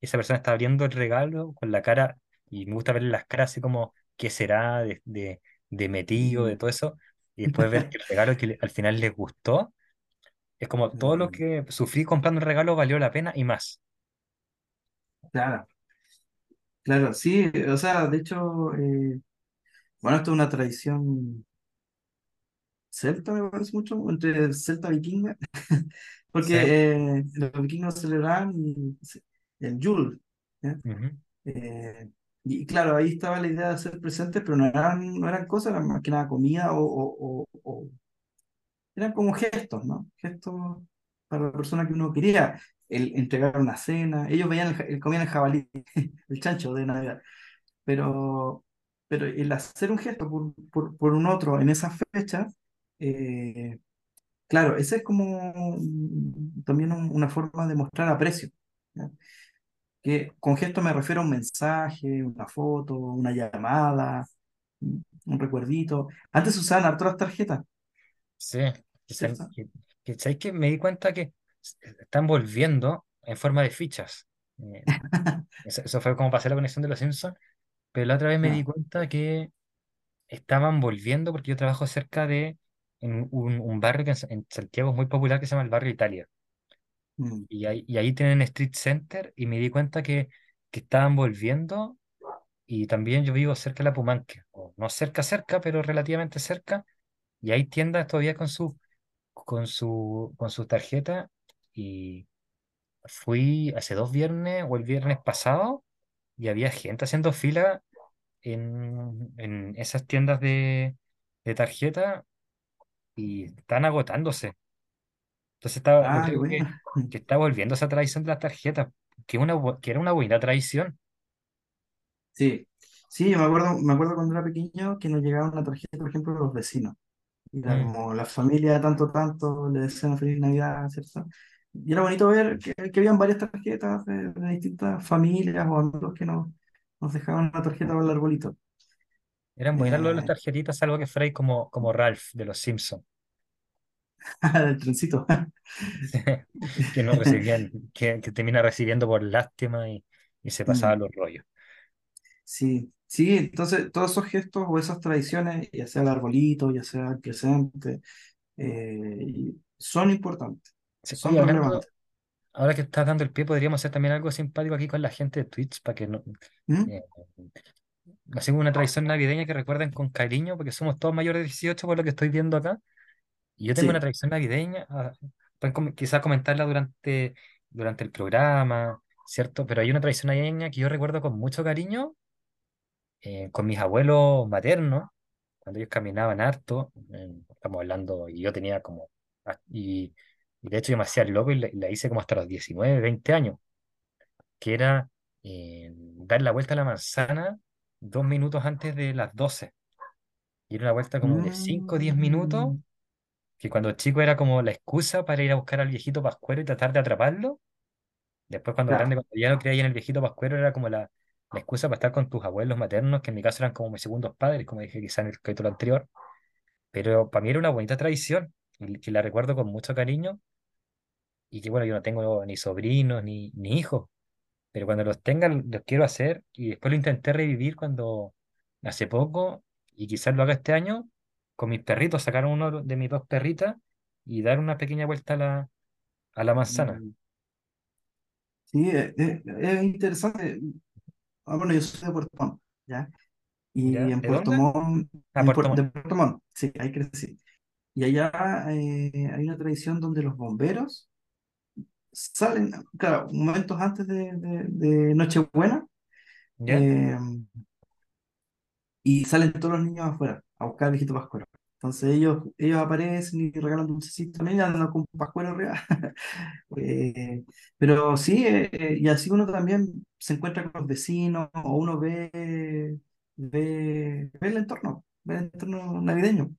y esa persona está abriendo el regalo con la cara, y me gusta ver las caras así como, ¿qué será? De, de, de metido, de Mm. todo eso, y después ver que el regalo que al final les gustó, es como todo lo Mm, que sufrí comprando el regalo valió la pena y más. Claro, claro, sí, o sea, de hecho, eh, bueno, esto es una tradición celta, me parece mucho, entre celta vikinga, Sí. porque eh, los vikingos celebraban y- el Yule, y claro, ahí estaba la idea de ser presente, pero no eran, no eran cosas, eran más que nada comida o, o- eran como gestos, ¿no? Gestos para la persona que uno quería, el entregar una cena, ellos veían el, el- comían el jabalí, el chancho de Navidad, pero, pero el hacer un gesto por, por, un otro en esa fecha, eh, Claro, esa es como también un- una forma de mostrar aprecio. Que con gesto me refiero a un mensaje, una foto, una llamada, un recuerdito. Antes usaban harto las tarjetas, Sí, que. Me di cuenta que s- están volviendo en forma de fichas. Eh, eso, eso fue como pasé la conexión de los Simpsons, pero la otra vez me di cuenta que estaban volviendo porque yo trabajo cerca de en un, un barrio que en, en Santiago es muy popular que se llama el barrio Italia. Mm, Y ahí, y ahí tienen Street Center y me di cuenta que, que estaban volviendo y también yo vivo cerca de la Pumanque, o no cerca, cerca, pero relativamente cerca, y hay tiendas todavía con su con su, con su tarjeta y fui hace dos viernes o el viernes pasado y había gente haciendo fila en, en esas tiendas de, de tarjeta y están agotándose. Entonces estaba, que, que está volviendo esa tradición de las tarjetas, que, una, bu- que era una buena tradición. Sí, sí, yo me acuerdo, me acuerdo cuando era pequeño que nos llegaba una tarjeta, por ejemplo, de los vecinos. Era Mm. como la familia tanto, tanto, le desean feliz Navidad, ¿cierto? Y era bonito ver que, que habían varias tarjetas de, de distintas familias o amigos que nos, nos dejaban una tarjeta para el arbolito. Eran buenas de las Eh, tarjetitas, algo que ahí como, como Ralph de los Simpsons, el trencito. que no recibían, que, que termina recibiendo por lástima y, y se pasaba Mm, los rollos. Sí, sí, entonces todos esos gestos o esas tradiciones, ya sea el arbolito, ya sea el presente, eh, son importantes, Sí, son hablando, relevantes. ahora que estás dando el pie, podríamos hacer también algo simpático aquí con la gente de Twitch para que no, ¿Mm? eh, hacemos una tradición navideña que recuerden con cariño, porque somos todos mayores de 18 por lo que estoy viendo acá. Y yo tengo una Sí. tradición navideña, ah, pueden quizás comentarla durante, durante el programa, ¿cierto? Pero hay una tradición navideña que yo recuerdo con mucho cariño, eh, con mis abuelos maternos, cuando ellos caminaban harto, eh, estamos hablando, y yo tenía como, ah, y, y de hecho yo me hacía el loco y la, y la hice como hasta los 19 20 años, que era eh, dar la vuelta a la manzana dos minutos antes de las doce Y era una vuelta como de 5 o 10 minutos, Mm, que cuando chico era como la excusa para ir a buscar al viejito pascuero y tratar de atraparlo. Después, cuando grande, Claro. cuando ya no creía en el viejito Pascuero, era como la, la excusa para estar con tus abuelos maternos, que en mi caso eran como mis segundos padres, como dije quizá en el capítulo anterior. Pero para mí era una bonita tradición, y que la recuerdo con mucho cariño, y que bueno, yo no tengo ni sobrinos ni, ni hijos, pero cuando los tenga los quiero hacer, y después lo intenté revivir cuando hace poco, y quizás lo haga este año, con mis perritos, sacar uno de mis dos perritas y dar una pequeña vuelta a la, a la manzana. Mm, Sí, es, es- es interesante. Ah, bueno, yo soy de Puerto Montt, ¿ya? Y ¿Ya? en ¿De Puerto dónde? Montt, Ah, en Puerto Puer- de Montt. Puerto Montt, sí, ahí crecí. Y allá eh, hay una tradición donde los bomberos salen, claro, momentos antes de, de, de Nochebuena, ¿Ya? eh, y salen todos los niños afuera a buscar al viejito Pascuero. Entonces ellos, ellos aparecen y regalan dulcecitos también andan con Pascuero arriba. Eh, pero sí, eh, eh, y así uno también se encuentra con los vecinos o uno ve, ve, ve el entorno, ve el entorno navideño.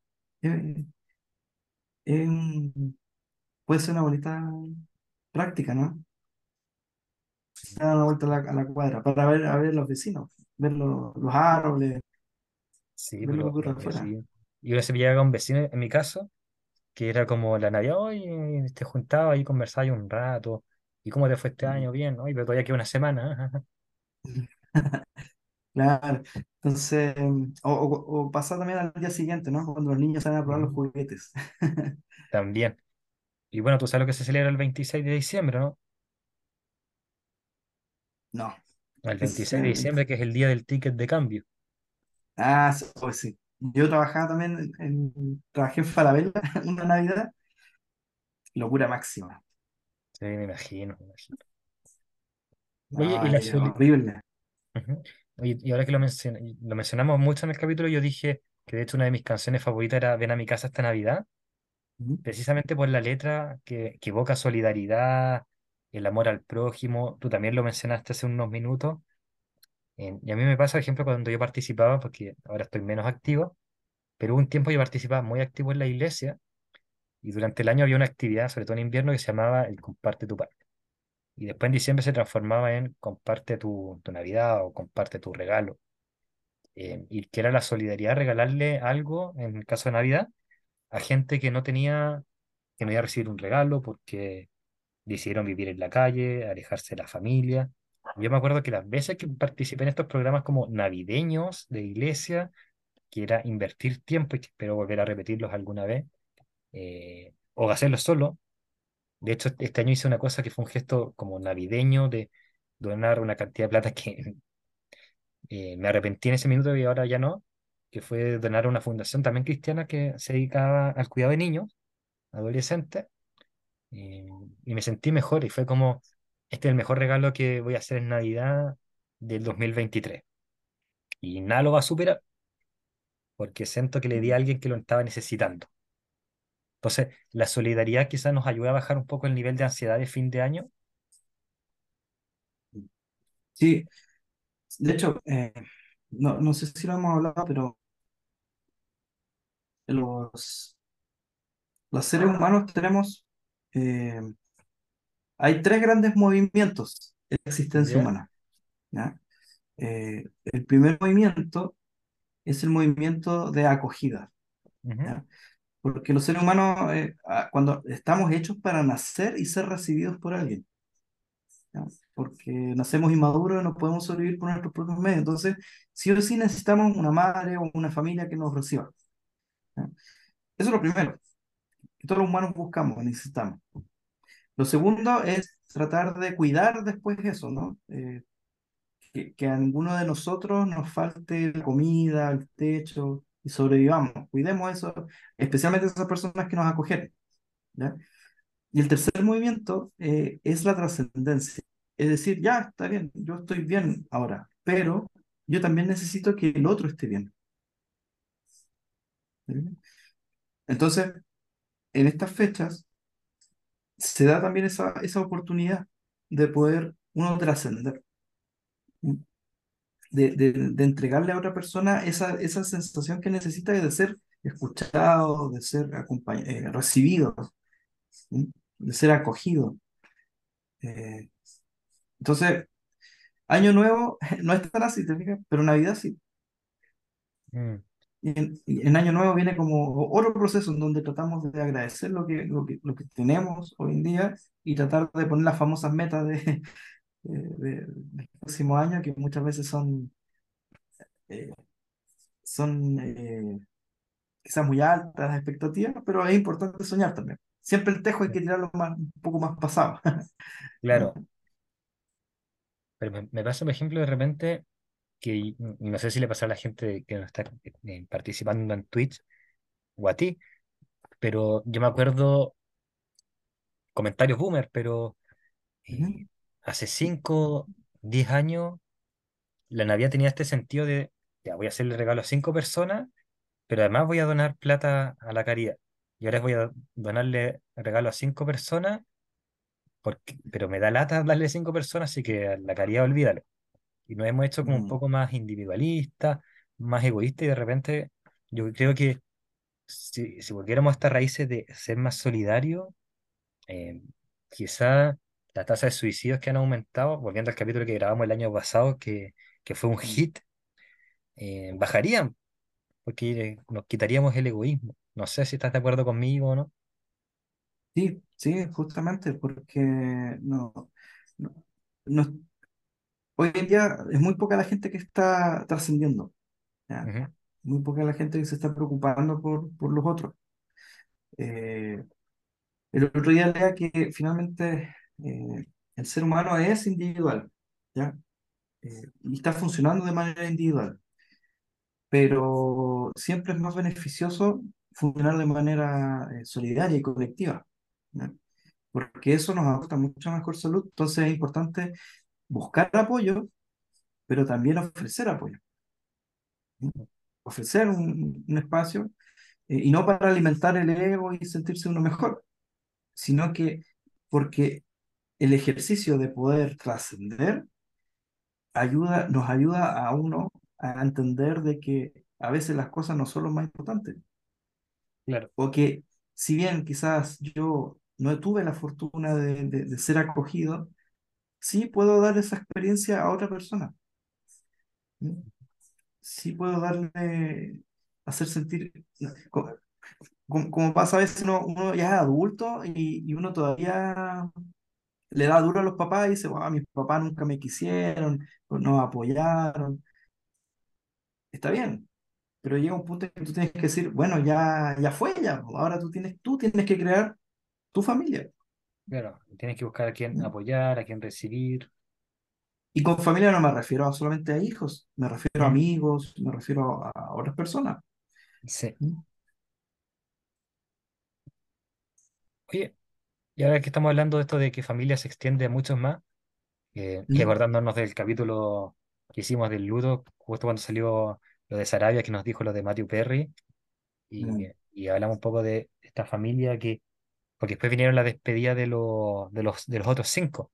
Puede ser una bonita práctica, ¿no? Dar una vuelta a la, a la cuadra para ver a ver los vecinos, ver los, los árboles, Sí, ver lo que los, ocurre los afuera. vecinos. Y una se pillaba con un vecino, en mi caso, que era como la Navidad, hoy te juntaba y conversaba un rato. ¿Y cómo te fue este año? Bien, ¿no? Pero todavía queda una semana. Claro, entonces, o, o, o pasar también al día siguiente, ¿no? Cuando los niños salen a probar los Ujú. juguetes. También. Y bueno, tú sabes lo que se celebra el 26 de diciembre, ¿no? No, El ¿qué se 26 de diciembre, que es el día del ticket de cambio. Ah, pues sí. Yo trabajaba también en, en- trabajé en Falabella una Navidad, locura máxima. Sí, me imagino, me imagino. Oye, y No, la soli- horrible. Ujú. Oye, y ahora que lo, menciona- lo mencionamos mucho en el capítulo, yo dije que de hecho una de mis canciones favoritas era Ven a mi casa esta Navidad. Ujú. precisamente por la letra que, que evoca solidaridad, el amor al prójimo. Tú también lo mencionaste hace unos minutos. Eh, y a mí me pasa, por ejemplo, cuando yo participaba, porque ahora estoy menos activo, pero un tiempo yo participaba muy activo en la iglesia y durante el año había una actividad, sobre todo en invierno, que se llamaba el Comparte tu pan. Y después en diciembre se transformaba en Comparte tu, tu Navidad o Comparte tu regalo. eh, y que era la solidaridad, regalarle algo, en el caso de Navidad, a gente que no tenía, que no iba a recibir un regalo porque decidieron vivir en la calle, alejarse de la familia. Yo me acuerdo que las veces que participé en estos programas como navideños de iglesia, que era invertir tiempo y que espero volver a repetirlos alguna vez, eh, o hacerlos solo. De hecho, este año hice una cosa que fue un gesto como navideño de donar una cantidad de plata que eh, me arrepentí en ese minuto y ahora ya no, que fue donar a una fundación también cristiana que se dedicaba al cuidado de niños, adolescentes Eh, y me sentí mejor y fue como, este es el mejor regalo que voy a hacer en Navidad del 2023. Y nada lo va a superar porque siento que le di a alguien que lo estaba necesitando. Entonces, la solidaridad quizás nos ayuda a bajar un poco el nivel de ansiedad de fin de año. Sí, de hecho, eh, no, no sé si lo hemos hablado, pero los, los seres humanos tenemos, eh, hay tres grandes movimientos en la existencia ¿Ya? humana, ¿ya? Eh, el primer movimiento es el movimiento de acogida, Ujú. ¿ya? Porque los seres humanos, eh, ah, cuando estamos hechos para nacer y ser recibidos por alguien, ¿ya? Porque nacemos inmaduros y no podemos sobrevivir por nuestros propios medios. Entonces, sí o sí necesitamos una madre o una familia que nos reciba. ¿ya? Eso es lo primero, que todos los humanos buscamos, necesitamos. Lo segundo es tratar de cuidar después eso, ¿no? Eh, que, que a ninguno de nosotros nos falte la comida, el techo y sobrevivamos. Cuidemos eso, especialmente esas personas que nos acogieron, ¿ya? Y el tercer movimiento eh, es la trascendencia. Es decir, ya, está bien, yo estoy bien ahora, pero yo también necesito que el otro esté bien. Entonces, en estas fechas se da también esa, esa oportunidad de poder uno trascender, ¿sí? de, de, de entregarle a otra persona esa, esa sensación que necesita de ser escuchado, de ser acompañ- eh, recibido, ¿sí? de ser acogido. Eh, Entonces, Año Nuevo no es tan así. Pero Navidad sí. Mm, en, en Año Nuevo viene como otro proceso en donde tratamos de agradecer lo que, lo que, tenemos hoy en día y tratar de poner las famosas metas de- del próximo año, que muchas veces son, eh, son eh, quizás muy altas las expectativas, pero es importante soñar también. Siempre el tejo hay que tirarlo más, un poco más pasado. claro, pero me, me pasa, por ejemplo, de repente que no sé si le pasa a la gente que no está eh, participando en Twitch o a ti, pero yo me acuerdo comentarios boomer, pero eh, hace 5 10 años la Navidad tenía este sentido de, ya voy a hacerle regalo a cinco personas, pero además voy a donar plata a la caridad. Y ahora voy a donarle regalo a cinco personas, porque, pero me da lata darle cinco personas, así que a la caridad olvídalo. Y nos hemos hecho como un Mm, poco más individualista, más egoísta, y de repente yo creo que si, si volviéramos a estas raíces de ser más solidarios, eh, quizá la tasa de suicidios que han aumentado, volviendo al capítulo que grabamos el año pasado, que, que fue un mm. hit, eh, bajarían, porque nos quitaríamos el egoísmo. No sé si estás de acuerdo conmigo o no. Sí, sí, justamente, porque no, no, no- hoy en día es muy poca la gente que está trascendiendo, ¿ya? Ujú, Muy poca la gente que se está preocupando por, por los otros. Eh, el otro día leía que finalmente eh, el ser humano es individual, ¿ya? Eh, y está funcionando de manera individual, pero siempre es más beneficioso funcionar de manera eh, solidaria y colectiva, ¿ya? Porque eso nos aporta mucha mejor salud, entonces es importante buscar apoyo, pero también ofrecer apoyo. Ofrecer un, un espacio, eh, y no para alimentar el ego y sentirse uno mejor, sino que porque el ejercicio de poder trascender ayuda, nos ayuda a uno a entender de que a veces las cosas no son lo más importantes, Claro, o que si bien quizás yo no tuve la fortuna de, de, de ser acogido, sí puedo dar esa experiencia a otra persona. ¿sí? puedo darle, hacer sentir, co- como, como pasa a veces uno, uno ya es adulto y, y uno todavía le da duro a los papás y dice, wow, mis papás nunca me quisieron, no me apoyaron. Está bien, pero llega un punto en que tú tienes que decir, bueno, ya, ya fue, ya, ahora tú tienes, tú tienes que crear tu familia. Claro. Tienes que buscar a quién ¿sí? apoyar, a quién recibir. Y con familia no me refiero solamente a hijos, me refiero a Mm, amigos, me refiero a, otras personas. Sí. ¿sí? Oye, y ahora que estamos hablando de esto de que familia se extiende a muchos más, eh, y ¿Mm? del capítulo que hicimos del ludo, justo cuando salió lo de Sarabia, que nos dijo lo de Matthew Perry, y, Mm. y hablamos un poco de esta familia que, porque después vinieron la despedida de, los de, los, de los otros cinco,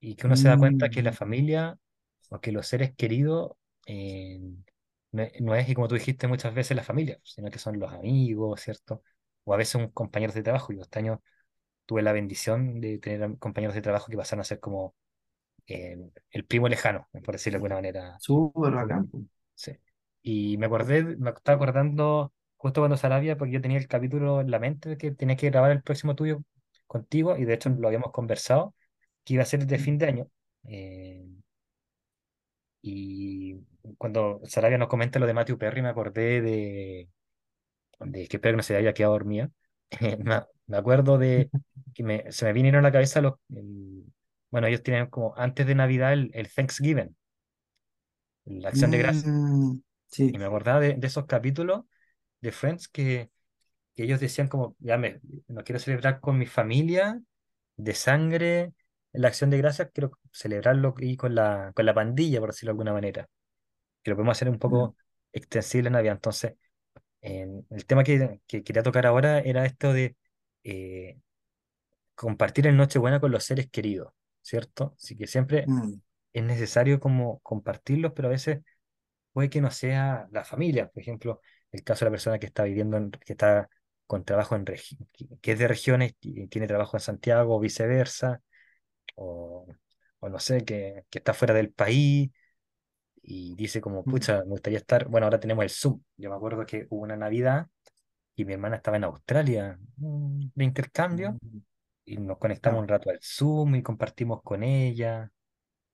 y que uno se da cuenta que la Mm. familia, o que los seres queridos, eh, no, es, no es, y como tú dijiste muchas veces, la familia, sino que son los amigos, ¿cierto? O a veces un compañero de trabajo. Yo este año tuve la bendición de tener compañeros de trabajo que pasaron a ser como eh, el primo lejano, por decirlo de alguna manera. Súper bacán. Sí. Y me acordé, me estaba acordando justo cuando Sarabia, porque yo tenía el capítulo en la mente de que tenía que grabar el próximo tuyo contigo, y de hecho lo habíamos conversado, que iba a ser de fin de año. Eh, y cuando Sarabia nos comenta lo de Matthew Perry, me acordé de, de que Perry no se había quedado dormida. Me, acuerdo de que me, se me vinieron a la cabeza los... el- bueno, ellos tienen como antes de Navidad el, el Thanksgiving, la acción de gracias. mm, Y sí. me acordaba de, de esos capítulos de Friends que, que ellos decían como, ya me, no quiero celebrar con mi familia de sangre la acción de gracias, quiero celebrarlo y con la, con la pandilla, por decirlo de alguna manera. Que lo podemos hacer un poco extensible en Navidad. Entonces, en- el tema que, que quería tocar ahora era esto de eh, compartir el Nochebuena con los seres queridos, ¿cierto? Así que siempre mm, es necesario como compartirlos, pero a veces puede que no sea la familia. Por ejemplo, el caso de la persona que está viviendo, en- que está con trabajo en que es de regiones y tiene trabajo en Santiago o viceversa, o, o no sé, que, que está fuera del país y dice como, pucha, me gustaría estar, bueno, ahora tenemos el Zoom. Yo me acuerdo que hubo una Navidad y mi hermana estaba en Australia mm, de intercambio mm, y nos conectamos Claro. un rato al Zoom y compartimos con ella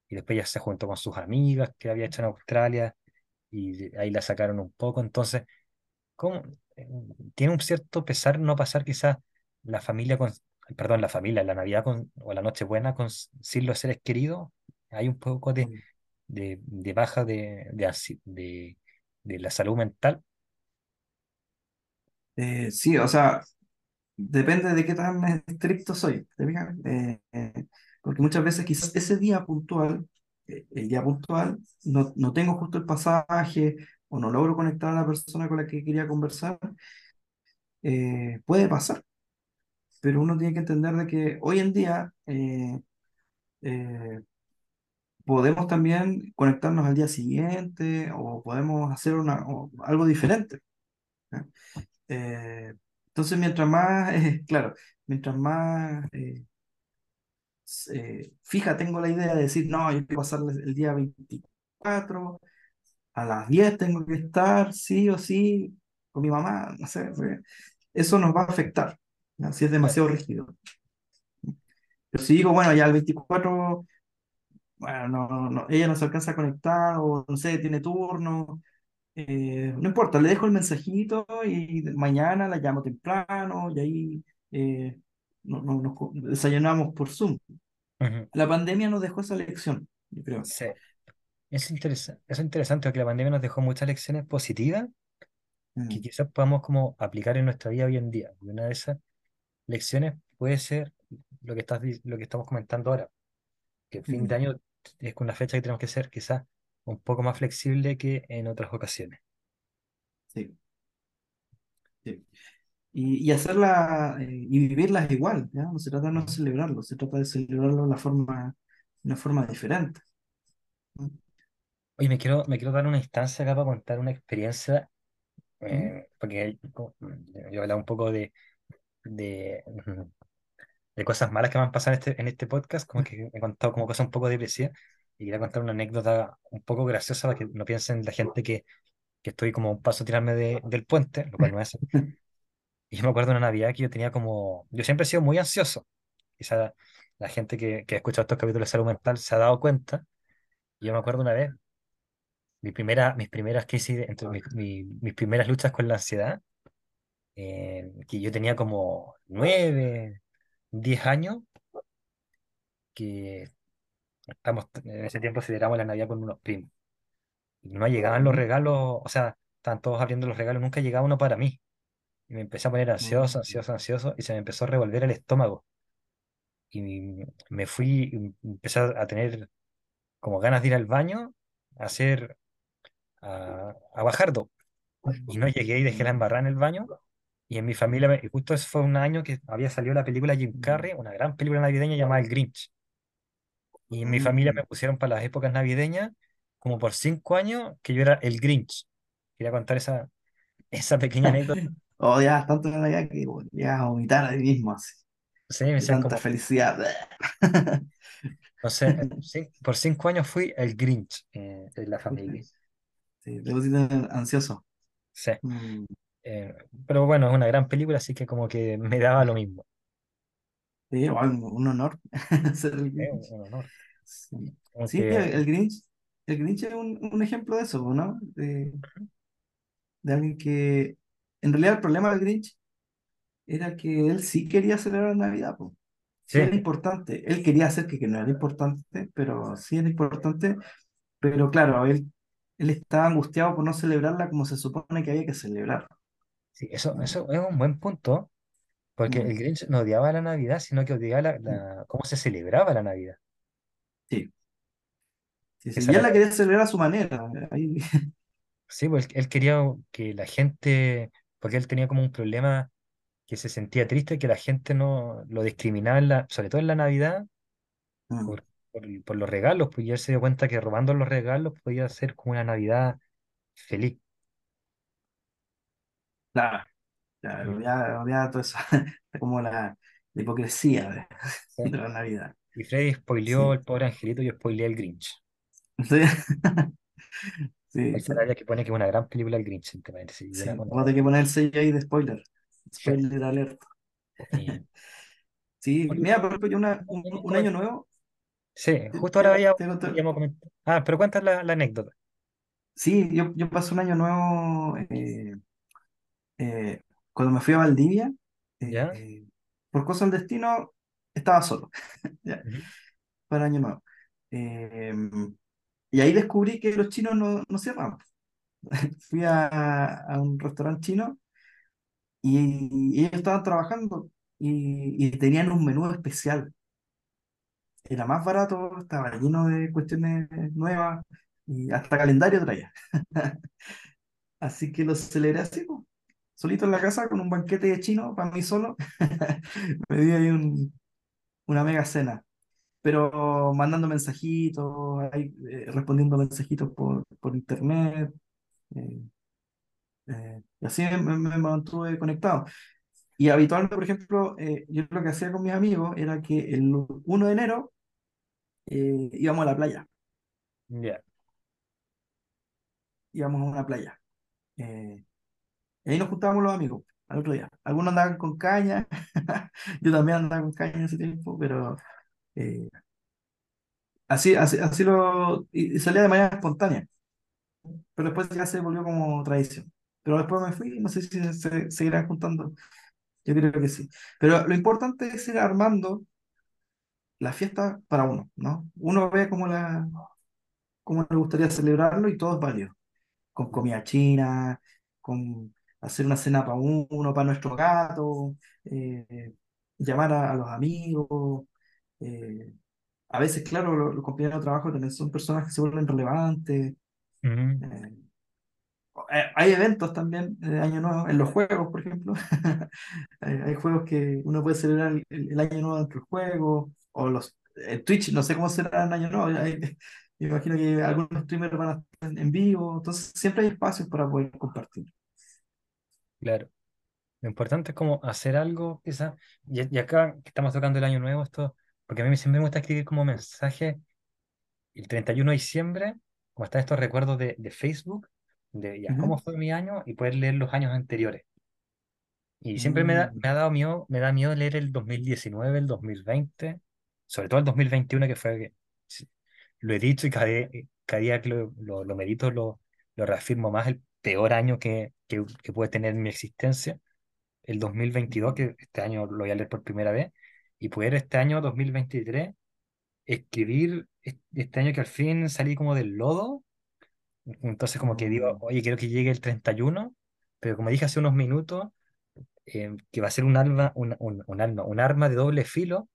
y después ella se juntó con sus amigas que había hecho en Australia y ahí la sacaron un poco. Entonces, ¿cómo? eh, Tiene un cierto pesar no pasar quizás la familia con, perdón, la familia, la Navidad con, o la Nochebuena con, sin los seres queridos. Hay un poco de, Mm. de, de baja de, de, la salud mental. Eh, sí, o sea, depende de qué tan estricto soy, ¿te fijas? Eh, eh, porque muchas veces quizás ese día puntual, el día puntual, no, no tengo justo el pasaje o no logro conectar a la persona con la que quería conversar, eh, puede pasar, pero uno tiene que entender de que hoy en día eh, eh, podemos también conectarnos al día siguiente o podemos hacer una, o algo diferente. entonces, mientras más, claro, mientras más fija tengo la idea de decir, no, yo quiero pasar el día 24 a las 10 tengo que estar, sí o sí, con mi mamá, no sé, eso nos va a afectar, ¿ya? Si es demasiado rígido. Pero si digo, bueno, ya el 24 bueno, no, no, no, ella no se alcanza a conectar o no sé, tiene turno, Eh, no importa, le dejo el mensajito y mañana la llamo temprano y ahí eh, no- no- nos desayunamos por Zoom. La pandemia nos dejó esa lección, yo creo. Sí. Es interesa- es interesante porque la pandemia nos dejó muchas lecciones positivas que Mm, quizás podamos como aplicar en nuestra vida hoy en día. Y una de esas lecciones puede ser lo que estás, lo que estamos comentando ahora, que el fin de mm, año es una fecha que tenemos que ser quizás un poco más flexible que en otras ocasiones. sí, sí. Y, y hacerla eh, y vivirlas igual, ¿ya? No se trata de no celebrarlo, se trata de celebrarlo de la forma, de una forma diferente. ¿no? Oye, me quiero, me quiero dar una instancia acá para contar una experiencia, ¿Mm? eh, porque como, yo he hablado un poco de, de, de cosas malas que me han pasado en este, en este podcast, como que he contado como cosas un poco depresivas, y quería contar una anécdota un poco graciosa para que no piensen la gente que, que estoy como a un paso a tirarme de- del puente, lo cual no es. Y yo me acuerdo de una Navidad que yo tenía como, yo siempre he sido muy ansioso, quizá la gente que, que ha escuchado estos capítulos de salud mental se ha dado cuenta, y yo me acuerdo una vez, mi primera, mis primeras crisis, entre mis, mi- mis primeras luchas con la ansiedad, eh, que yo tenía como nueve, diez años, que Estamos, en ese tiempo celebramos la Navidad con unos primos. Y no llegaban los ¿Mm? regalos, o sea, estaban todos abriendo los regalos, nunca llegaba uno para mí. Y me empecé a poner ansioso, Mm, ansioso, ansioso, y se me empezó a revolver el estómago. Y me fui, empecé a tener como ganas de ir al baño, a hacer, a, a bajardo. Y no llegué y dejé la embarrada en el baño. Y en mi familia, me- y justo ese fue un año que había salido la película Jim mm, Carrey, una gran película navideña llamada El Grinch. Y en mi familia mm. me pusieron para las épocas navideñas, como por cinco años, que yo era el Grinch. Quería contar esa, esa pequeña anécdota. Odias tanto la Navidad que llegas a vomitar ahí mismo, así, Sí, me tanta como, felicidad. no sé, por cinco años fui el Grinch eh, de la familia. Sí, pusiste ansioso. Sí, Mm, eh, pero bueno, es una gran película, así que como que me daba lo mismo. sí, igual, un honor ser el un Grinch. un honor. Sí, Sí, el, Grinch, el Grinch es un, un ejemplo de eso, ¿no? De, de alguien que, en realidad el problema del Grinch era que él sí quería celebrar Navidad, po. Sí sí, era importante. Él quería hacer que, que no era importante, pero sí era importante. Pero claro, él, él estaba angustiado por no celebrarla como se supone que había que celebrar. sí, eso, eso es un buen punto, porque Mm, el Grinch no odiaba la Navidad, sino que odiaba la, mm, la- cómo se celebraba la Navidad. Sí, sí, la quería celebrar a su manera. Ahí, Sí, pues él quería que la gente, porque él tenía como un problema que se sentía triste, que la gente no lo discriminaba, en la- sobre todo en la Navidad, mm, por, por, por los regalos, pues y él se dio cuenta que robando los regalos podía ser como una Navidad feliz. claro, claro, odiaba, odiaba todo eso. Como la, la hipocresía de, Sí. de la Navidad. Y Freddy spoileó Sí, el pobre angelito y yo spoileé el Grinch. sí, sí, área que pone que es una gran película el Grinch, sí. Vamos a tener que poner el sello ahí de spoiler. Spoiler alert. Sí, mira, por ejemplo, yo una, ¿cómo un, año nuevo, Sí, justo ahora te, vaya, te conté-. Ah, pero cuenta la, la anécdota. Sí, yo, yo pasé un año nuevo eh, eh, cuando me fui a Valdivia, eh, ¿Ya? eh, por cosas del destino, estaba solo, ya, Ujú. para año nuevo. Eh, y ahí descubrí que los chinos no, no cierran. Fui a, a un restaurante chino y, ellos estaban trabajando y, y tenían un menú especial. Era más barato, estaba lleno de cuestiones nuevas y hasta calendario traía. Así que lo celebré así, solito en la casa con un banquete de chino para mí solo. Me di ahí un- una mega cena, pero mandando mensajitos, ahí, eh, respondiendo mensajitos por, por internet. eh, eh, y así me, me- mantuve conectado. Y habitualmente, por ejemplo, eh, yo lo que hacía con mis amigos era que el uno de enero eh, íbamos a la playa, Ya. íbamos a una playa. Eh, y ahí nos juntábamos los amigos al otro día. Algunos andaban con caña, yo también andaba con caña en ese tiempo, pero eh, así, así, así lo... Y, y salía de manera espontánea, pero después ya se volvió como tradición. Pero después me fui, no sé si se, se seguirán juntando, yo creo que sí. Pero lo importante es ir armando la fiesta para uno, ¿no? Uno ve cómo, la, cómo le gustaría celebrarlo y todo es válido. Con comida china, con hacer una cena para uno, para nuestro gato, eh, llamar a, a los amigos. eh, a veces, claro, los, los compañeros de trabajo también son personas que se vuelven relevantes. Ujú. eh, eh, hay eventos también de Año Nuevo, en los juegos, por ejemplo. Hay, juegos que uno puede celebrar el, el- el Año Nuevo dentro del juego, o los el Twitch, no sé cómo será el Año Nuevo. me imagino que algunos streamers van a estar en, en vivo, entonces siempre hay espacios para poder compartir. Claro. Lo importante es como hacer algo, quizás. Y, y acá que estamos tocando el año nuevo, esto, porque a mí siempre me gusta escribir como mensaje el 31 de diciembre, como están estos recuerdos de, de Facebook, de ya, cómo Ujú. fue mi año y poder leer los años anteriores. Y siempre me da, Mm, me ha dado miedo, me da miedo leer el 2019, el 2020, sobre todo el 2021, que fue lo he dicho y cada, día cada día que lo, lo, lo medito, lo, lo reafirmo más, el peor año que, que, que puede tener mi existencia, el 2022, que este año lo voy a leer por primera vez, y poder este año 2023 escribir es- este año que al fin salí como del lodo, entonces como que digo, mm, oye, quiero que llegue el 31, pero como dije hace unos minutos, eh, que va a ser un alma, un, un, un alma, un arma de doble filo,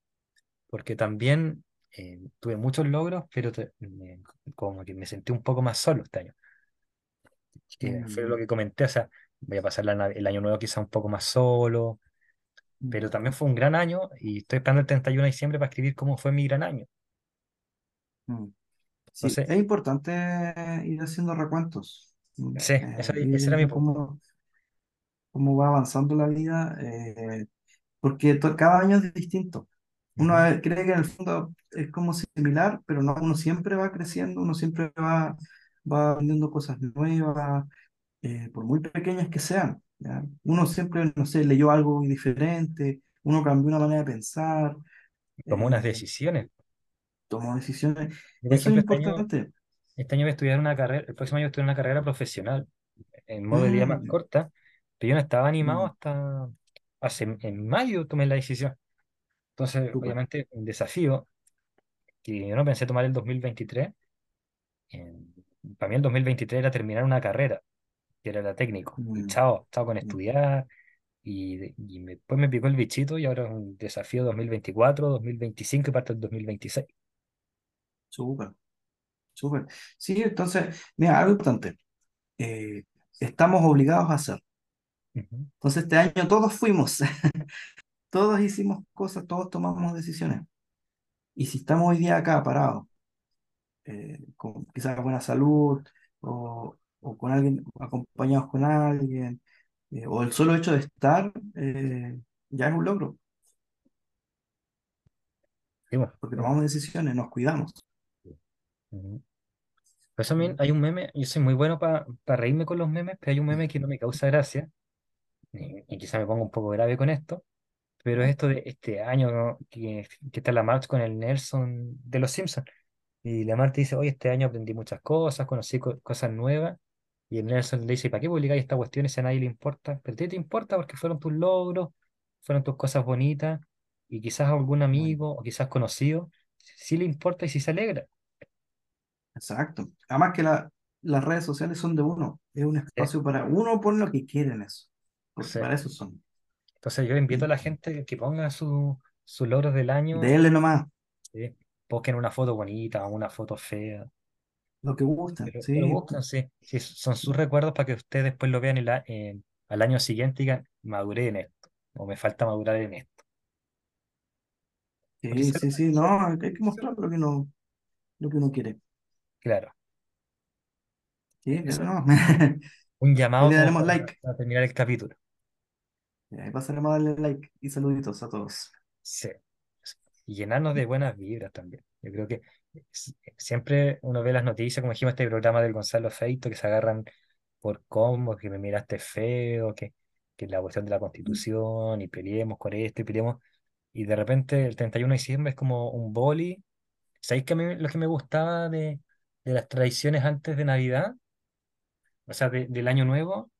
porque también eh, tuve muchos logros, pero te- me- como que me sentí un poco más solo este año, que fue lo mm, que comenté, o sea, voy a pasar la el año nuevo quizá un poco más solo, mm, pero también fue un gran año y estoy esperando el 31 de diciembre para escribir cómo fue mi gran año. mm. Sí, Entonces, es importante ir haciendo recuentos, mm, sí, eh, ese era mi punto. cómo, cómo va avanzando la vida, eh, porque to- cada año es distinto. Uno cree que en el fondo es como similar, pero no, uno siempre va creciendo, uno siempre va, va aprendiendo cosas nuevas, eh, por muy pequeñas que sean, ¿ya? Uno siempre, no sé, leyó algo diferente, uno cambió una manera de pensar, Tomó unas eh, decisiones. tomó decisiones. Yo, Eso es ejemplo, este año, importante. este año voy a estudiar una carrera, el próximo año voy a estudiar una carrera profesional en modo de día más Mm, corta, pero yo no estaba animado mm, hasta hace en mayo tomé la decisión. Entonces, súper. obviamente, un desafío que yo no pensé tomar el 2023. eh, para mí el 2023 era terminar una carrera, que era la técnico. Y Mm, chao, chao con mm, estudiar. Y, y me- después me picó el bichito y ahora es un desafío 2024, 2025 y parte del 2026. súper, súper. Sí, entonces, mira, algo importante. eh, estamos obligados a hacer. Ujú. Entonces, este año todos fuimos, todos hicimos cosas, todos tomamos decisiones. Y si estamos hoy día acá parados, eh, con quizás buena salud o, o con alguien, acompañados con alguien, eh, o el solo hecho de estar, eh, ya es un logro. Sí, bueno, porque tomamos decisiones, nos cuidamos. Por eso mí hay un meme, yo soy muy bueno para reírme con los memes, pero hay un meme que no me causa gracia, y, y quizá me pongo un poco grave con esto, pero es esto de este año ¿no? que, que está la March con el Nelson de los Simpsons. Y la Marta dice, oye, este año aprendí muchas cosas, conocí co- cosas nuevas. Y el Nelson le dice, ¿para qué publicáis estas cuestiones si a nadie le importa? Pero a ti te importa porque fueron tus logros, fueron tus cosas bonitas, y quizás a algún amigo o quizás conocido, sí le importa y sí se alegra. Exacto. Además que la- las redes sociales son de uno, es un Sí, espacio para uno por lo que quiere en eso, porque sí. para eso son. Entonces yo invito a Y la gente que ponga su- sus logros del año, déle nomás ¿sí? Busquen una foto bonita o una foto fea, lo que gusten, pero, pero sí, busquen, sí, sí, son sus recuerdos para que ustedes después lo vean el a- en- al año siguiente y digan, maduré en esto, o me falta madurar en esto. Sí, sí, sí, no, hay que mostrar lo que uno, lo que uno quiere. claro, Sí, eso pero no. un llamado le como daremos para, like. para terminar el capítulo. Y Ahí pasaremos a darle like y saluditos a todos. Sí. Y llenarnos de buenas vibras también. Yo creo que siempre uno ve las noticias, como dijimos, este programa del Gonzalo Feito, que se agarran por cómo, que me miraste feo, que, que la cuestión de la Constitución, y peleemos con esto, y peleemos. Y de repente el 31 de diciembre es como un boli. ¿Sabéis que a mí lo que me gustaba de, de las tradiciones antes de Navidad, o sea, de- del Año Nuevo,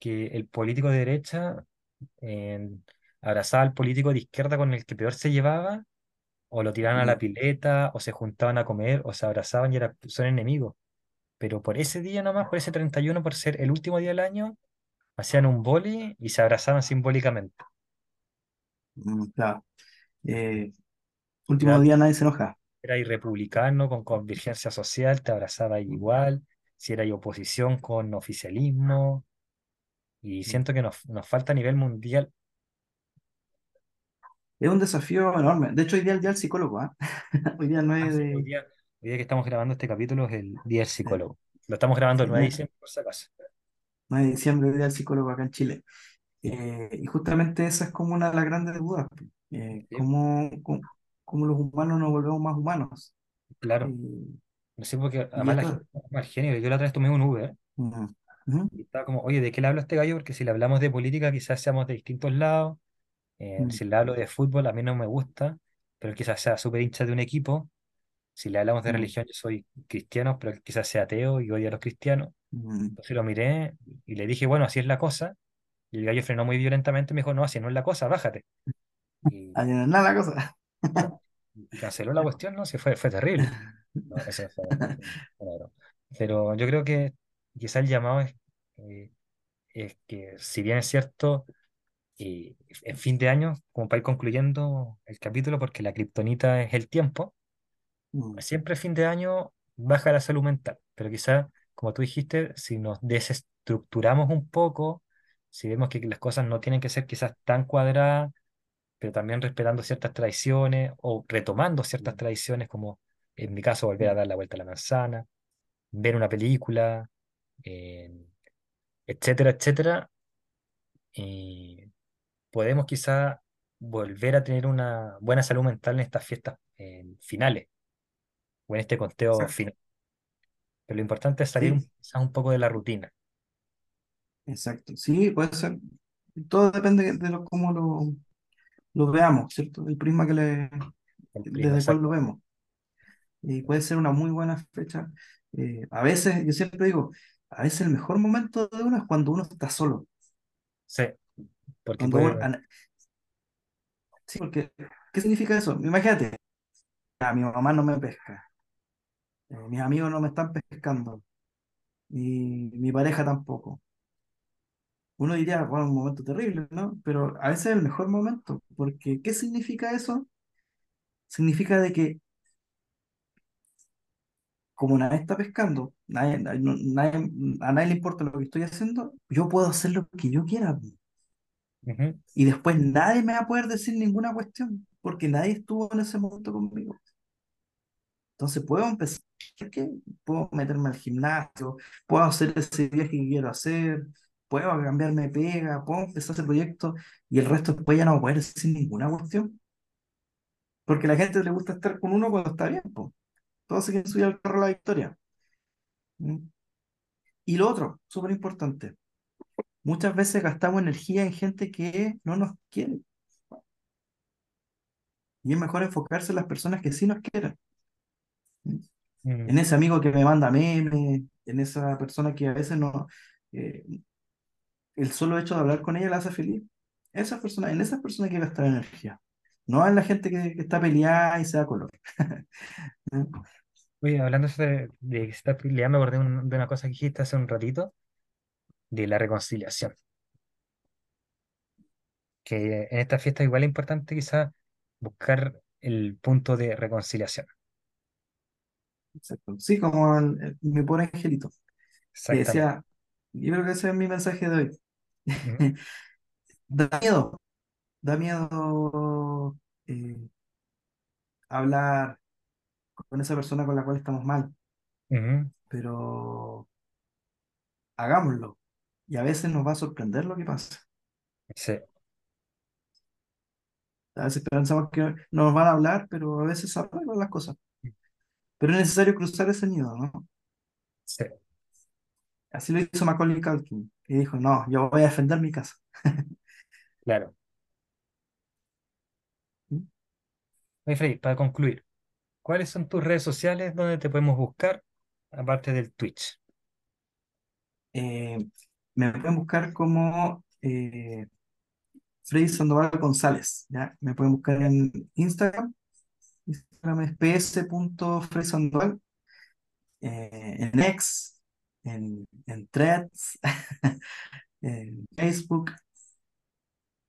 que el político de derecha abrazaba al político de izquierda con el que peor se llevaba, o lo tiraban a la pileta, o se juntaban a comer, o se abrazaban y era, son enemigos. Pero por ese día nomás, por ese 31 por ser el último día del año, hacían un boli y se abrazaban simbólicamente. mm, claro. Eh, Era, último día nadie se enoja. era republicano con convergencia social, te abrazaba igual. Si era oposición con oficialismo. Y mm. siento que nos, nos falta a nivel mundial. Es un desafío enorme. De hecho, hoy día es el día del psicólogo, ¿ah? Hoy día Ah, 9 sí, hoy día, hoy día que estamos grabando este capítulo es el Día del eh, Psicólogo. Lo estamos grabando el sí, 9 de 9 diciembre, por si acaso. 9 de diciembre, el día del psicólogo acá en Chile. Eh, y justamente esa es como una de las grandes dudas. Eh, cómo, cómo, cómo los humanos nos volvemos más humanos. claro. Y, No sé, porque además la gente es mal genio. Yo la otra vez tomé un Uber ujú, y estaba como, oye, ¿de qué le hablo a este gallo? Porque si le hablamos de política, quizás seamos de distintos lados. Eh, mm, si le hablo de fútbol, a mí no me gusta, pero quizás sea súper hincha de un equipo. Si le hablamos de mm, religión, yo soy cristiano, pero quizás sea ateo y odia a los cristianos. mm. Entonces lo miré y le dije, bueno, así es la cosa. Y el gallo frenó muy violentamente y me dijo, no, así no es la cosa, bájate. Y, Ahí no es nada la cosa. y canceló la cuestión, ¿no? Sí, fue, fue terrible. No, eso fue, fue una broma. Pero yo creo que quizá el llamado es, eh, es que, si bien es cierto, y en fin de año, como para ir concluyendo el capítulo, porque la kriptonita es el tiempo, Mm, siempre fin de año baja la salud mental, pero quizá, como tú dijiste, si nos desestructuramos un poco, si vemos que las cosas no tienen que ser quizás tan cuadradas, pero también respetando ciertas tradiciones o retomando ciertas mm, tradiciones, como en mi caso volver a mm. dar la vuelta a la manzana, ver una película, eh, etcétera, etcétera, y podemos quizá volver a tener una buena salud mental en estas fiestas eh, finales o en este conteo Exacto. final. Pero lo importante es salir Sí, quizás un poco de la rutina. exacto. Sí, puede ser. Todo depende de lo, cómo lo, lo veamos, ¿cierto? El prisma que le, desde el cual lo vemos. Y puede ser una muy buena fecha. Eh, a veces, yo siempre digo, a veces el mejor momento de uno es cuando uno está solo. Sí, porque uno, puede, sí, porque, ¿qué significa eso? Imagínate, a mi mamá no me pesca, eh, mis amigos no me están pescando, y mi pareja tampoco. Uno diría, bueno, un momento terrible, ¿no? Pero a veces es el mejor momento, porque ¿qué significa eso? Significa de que como nadie está pescando, nadie, a nadie le importa lo que estoy haciendo, yo puedo hacer lo que yo quiera. Y después nadie me va a poder decir ninguna cuestión, porque nadie estuvo en ese momento conmigo. Entonces puedo empezar, ¿qué? Puedo meterme al gimnasio, puedo hacer ese viaje que quiero hacer, puedo cambiarme de pega, puedo empezar ese proyecto y el resto después ya no va a poder decir ninguna cuestión. porque a la gente le gusta estar con uno cuando está bien, po. Todos se quieren subir al carro de la victoria. ¿Mm? Y lo otro, súper importante, muchas veces gastamos energía en gente que no nos quiere. Y es mejor enfocarse en las personas que sí nos quieren. ¿Mm? Mm, En ese amigo que me manda memes, en esa persona que a veces no, eh, el solo hecho de hablar con ella la hace feliz. Esa persona, en esas personas hay que gastar energía. No en la gente que, que está peleada y se da color. Oye, hablando de, de esta pelea, me acordé un- de una cosa que dijiste hace un ratito, de la reconciliación. Que en esta fiesta igual es importante quizás buscar el punto de reconciliación. Exacto. Sí, como el- el- mi pobre angelito, que Exactamente. decía, yo creo que ese es mi mensaje de hoy. Ujú, Da miedo, da miedo eh, hablar con esa persona con la cual estamos mal, pero hagámoslo. Y a veces nos va a sorprender lo que pasa. Sí, A veces pensamos que no nos van a hablar, pero a veces arreglan las cosas. Pero es necesario cruzar ese nido, ¿no? sí, Así lo hizo Macaulay Culkin, que dijo, no, yo voy a defender mi casa. claro. ¿Mm? Oye, Freddy, para concluir, ¿cuáles son tus redes sociales donde te podemos buscar, aparte del Twitch? Eh, me pueden buscar como eh, Freddy Sandoval González. Me pueden buscar en Instagram. Instagram es ps.freddysandoval, eh, en X, en, en Threads, en Facebook,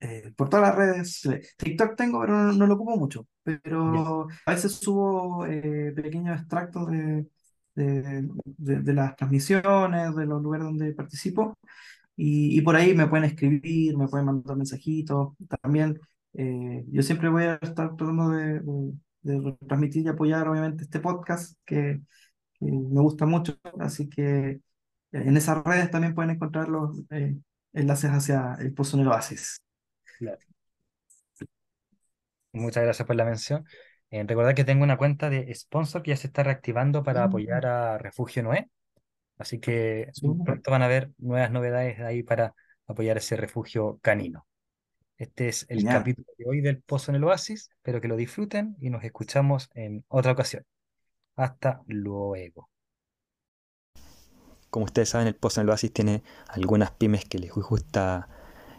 eh, por todas las redes. eh, TikTok tengo, pero no, no lo ocupo mucho. Pero a veces subo eh, pequeños extractos de, de, de- de las transmisiones, de los lugares donde participo. Y, y por ahí me pueden escribir, me pueden mandar mensajitos. También eh, yo siempre voy a estar tratando de, de, transmitir y apoyar, obviamente, este podcast que, que me gusta mucho. Así que en esas redes también pueden encontrar los eh, enlaces hacia el Pozo en el Oasis. Claro. Muchas gracias por la mención. Eh, recordad que tengo una cuenta de sponsor que ya se está reactivando para Mm, apoyar a Refugio Noé. Así que pronto van a haber nuevas novedades ahí para apoyar ese refugio canino. Este es el Genial. capítulo de hoy del Pozo en el Oasis. Espero que lo disfruten y nos escuchamos en otra ocasión. Hasta luego. Como ustedes saben, el Pozo en el Oasis tiene algunas pymes que les gusta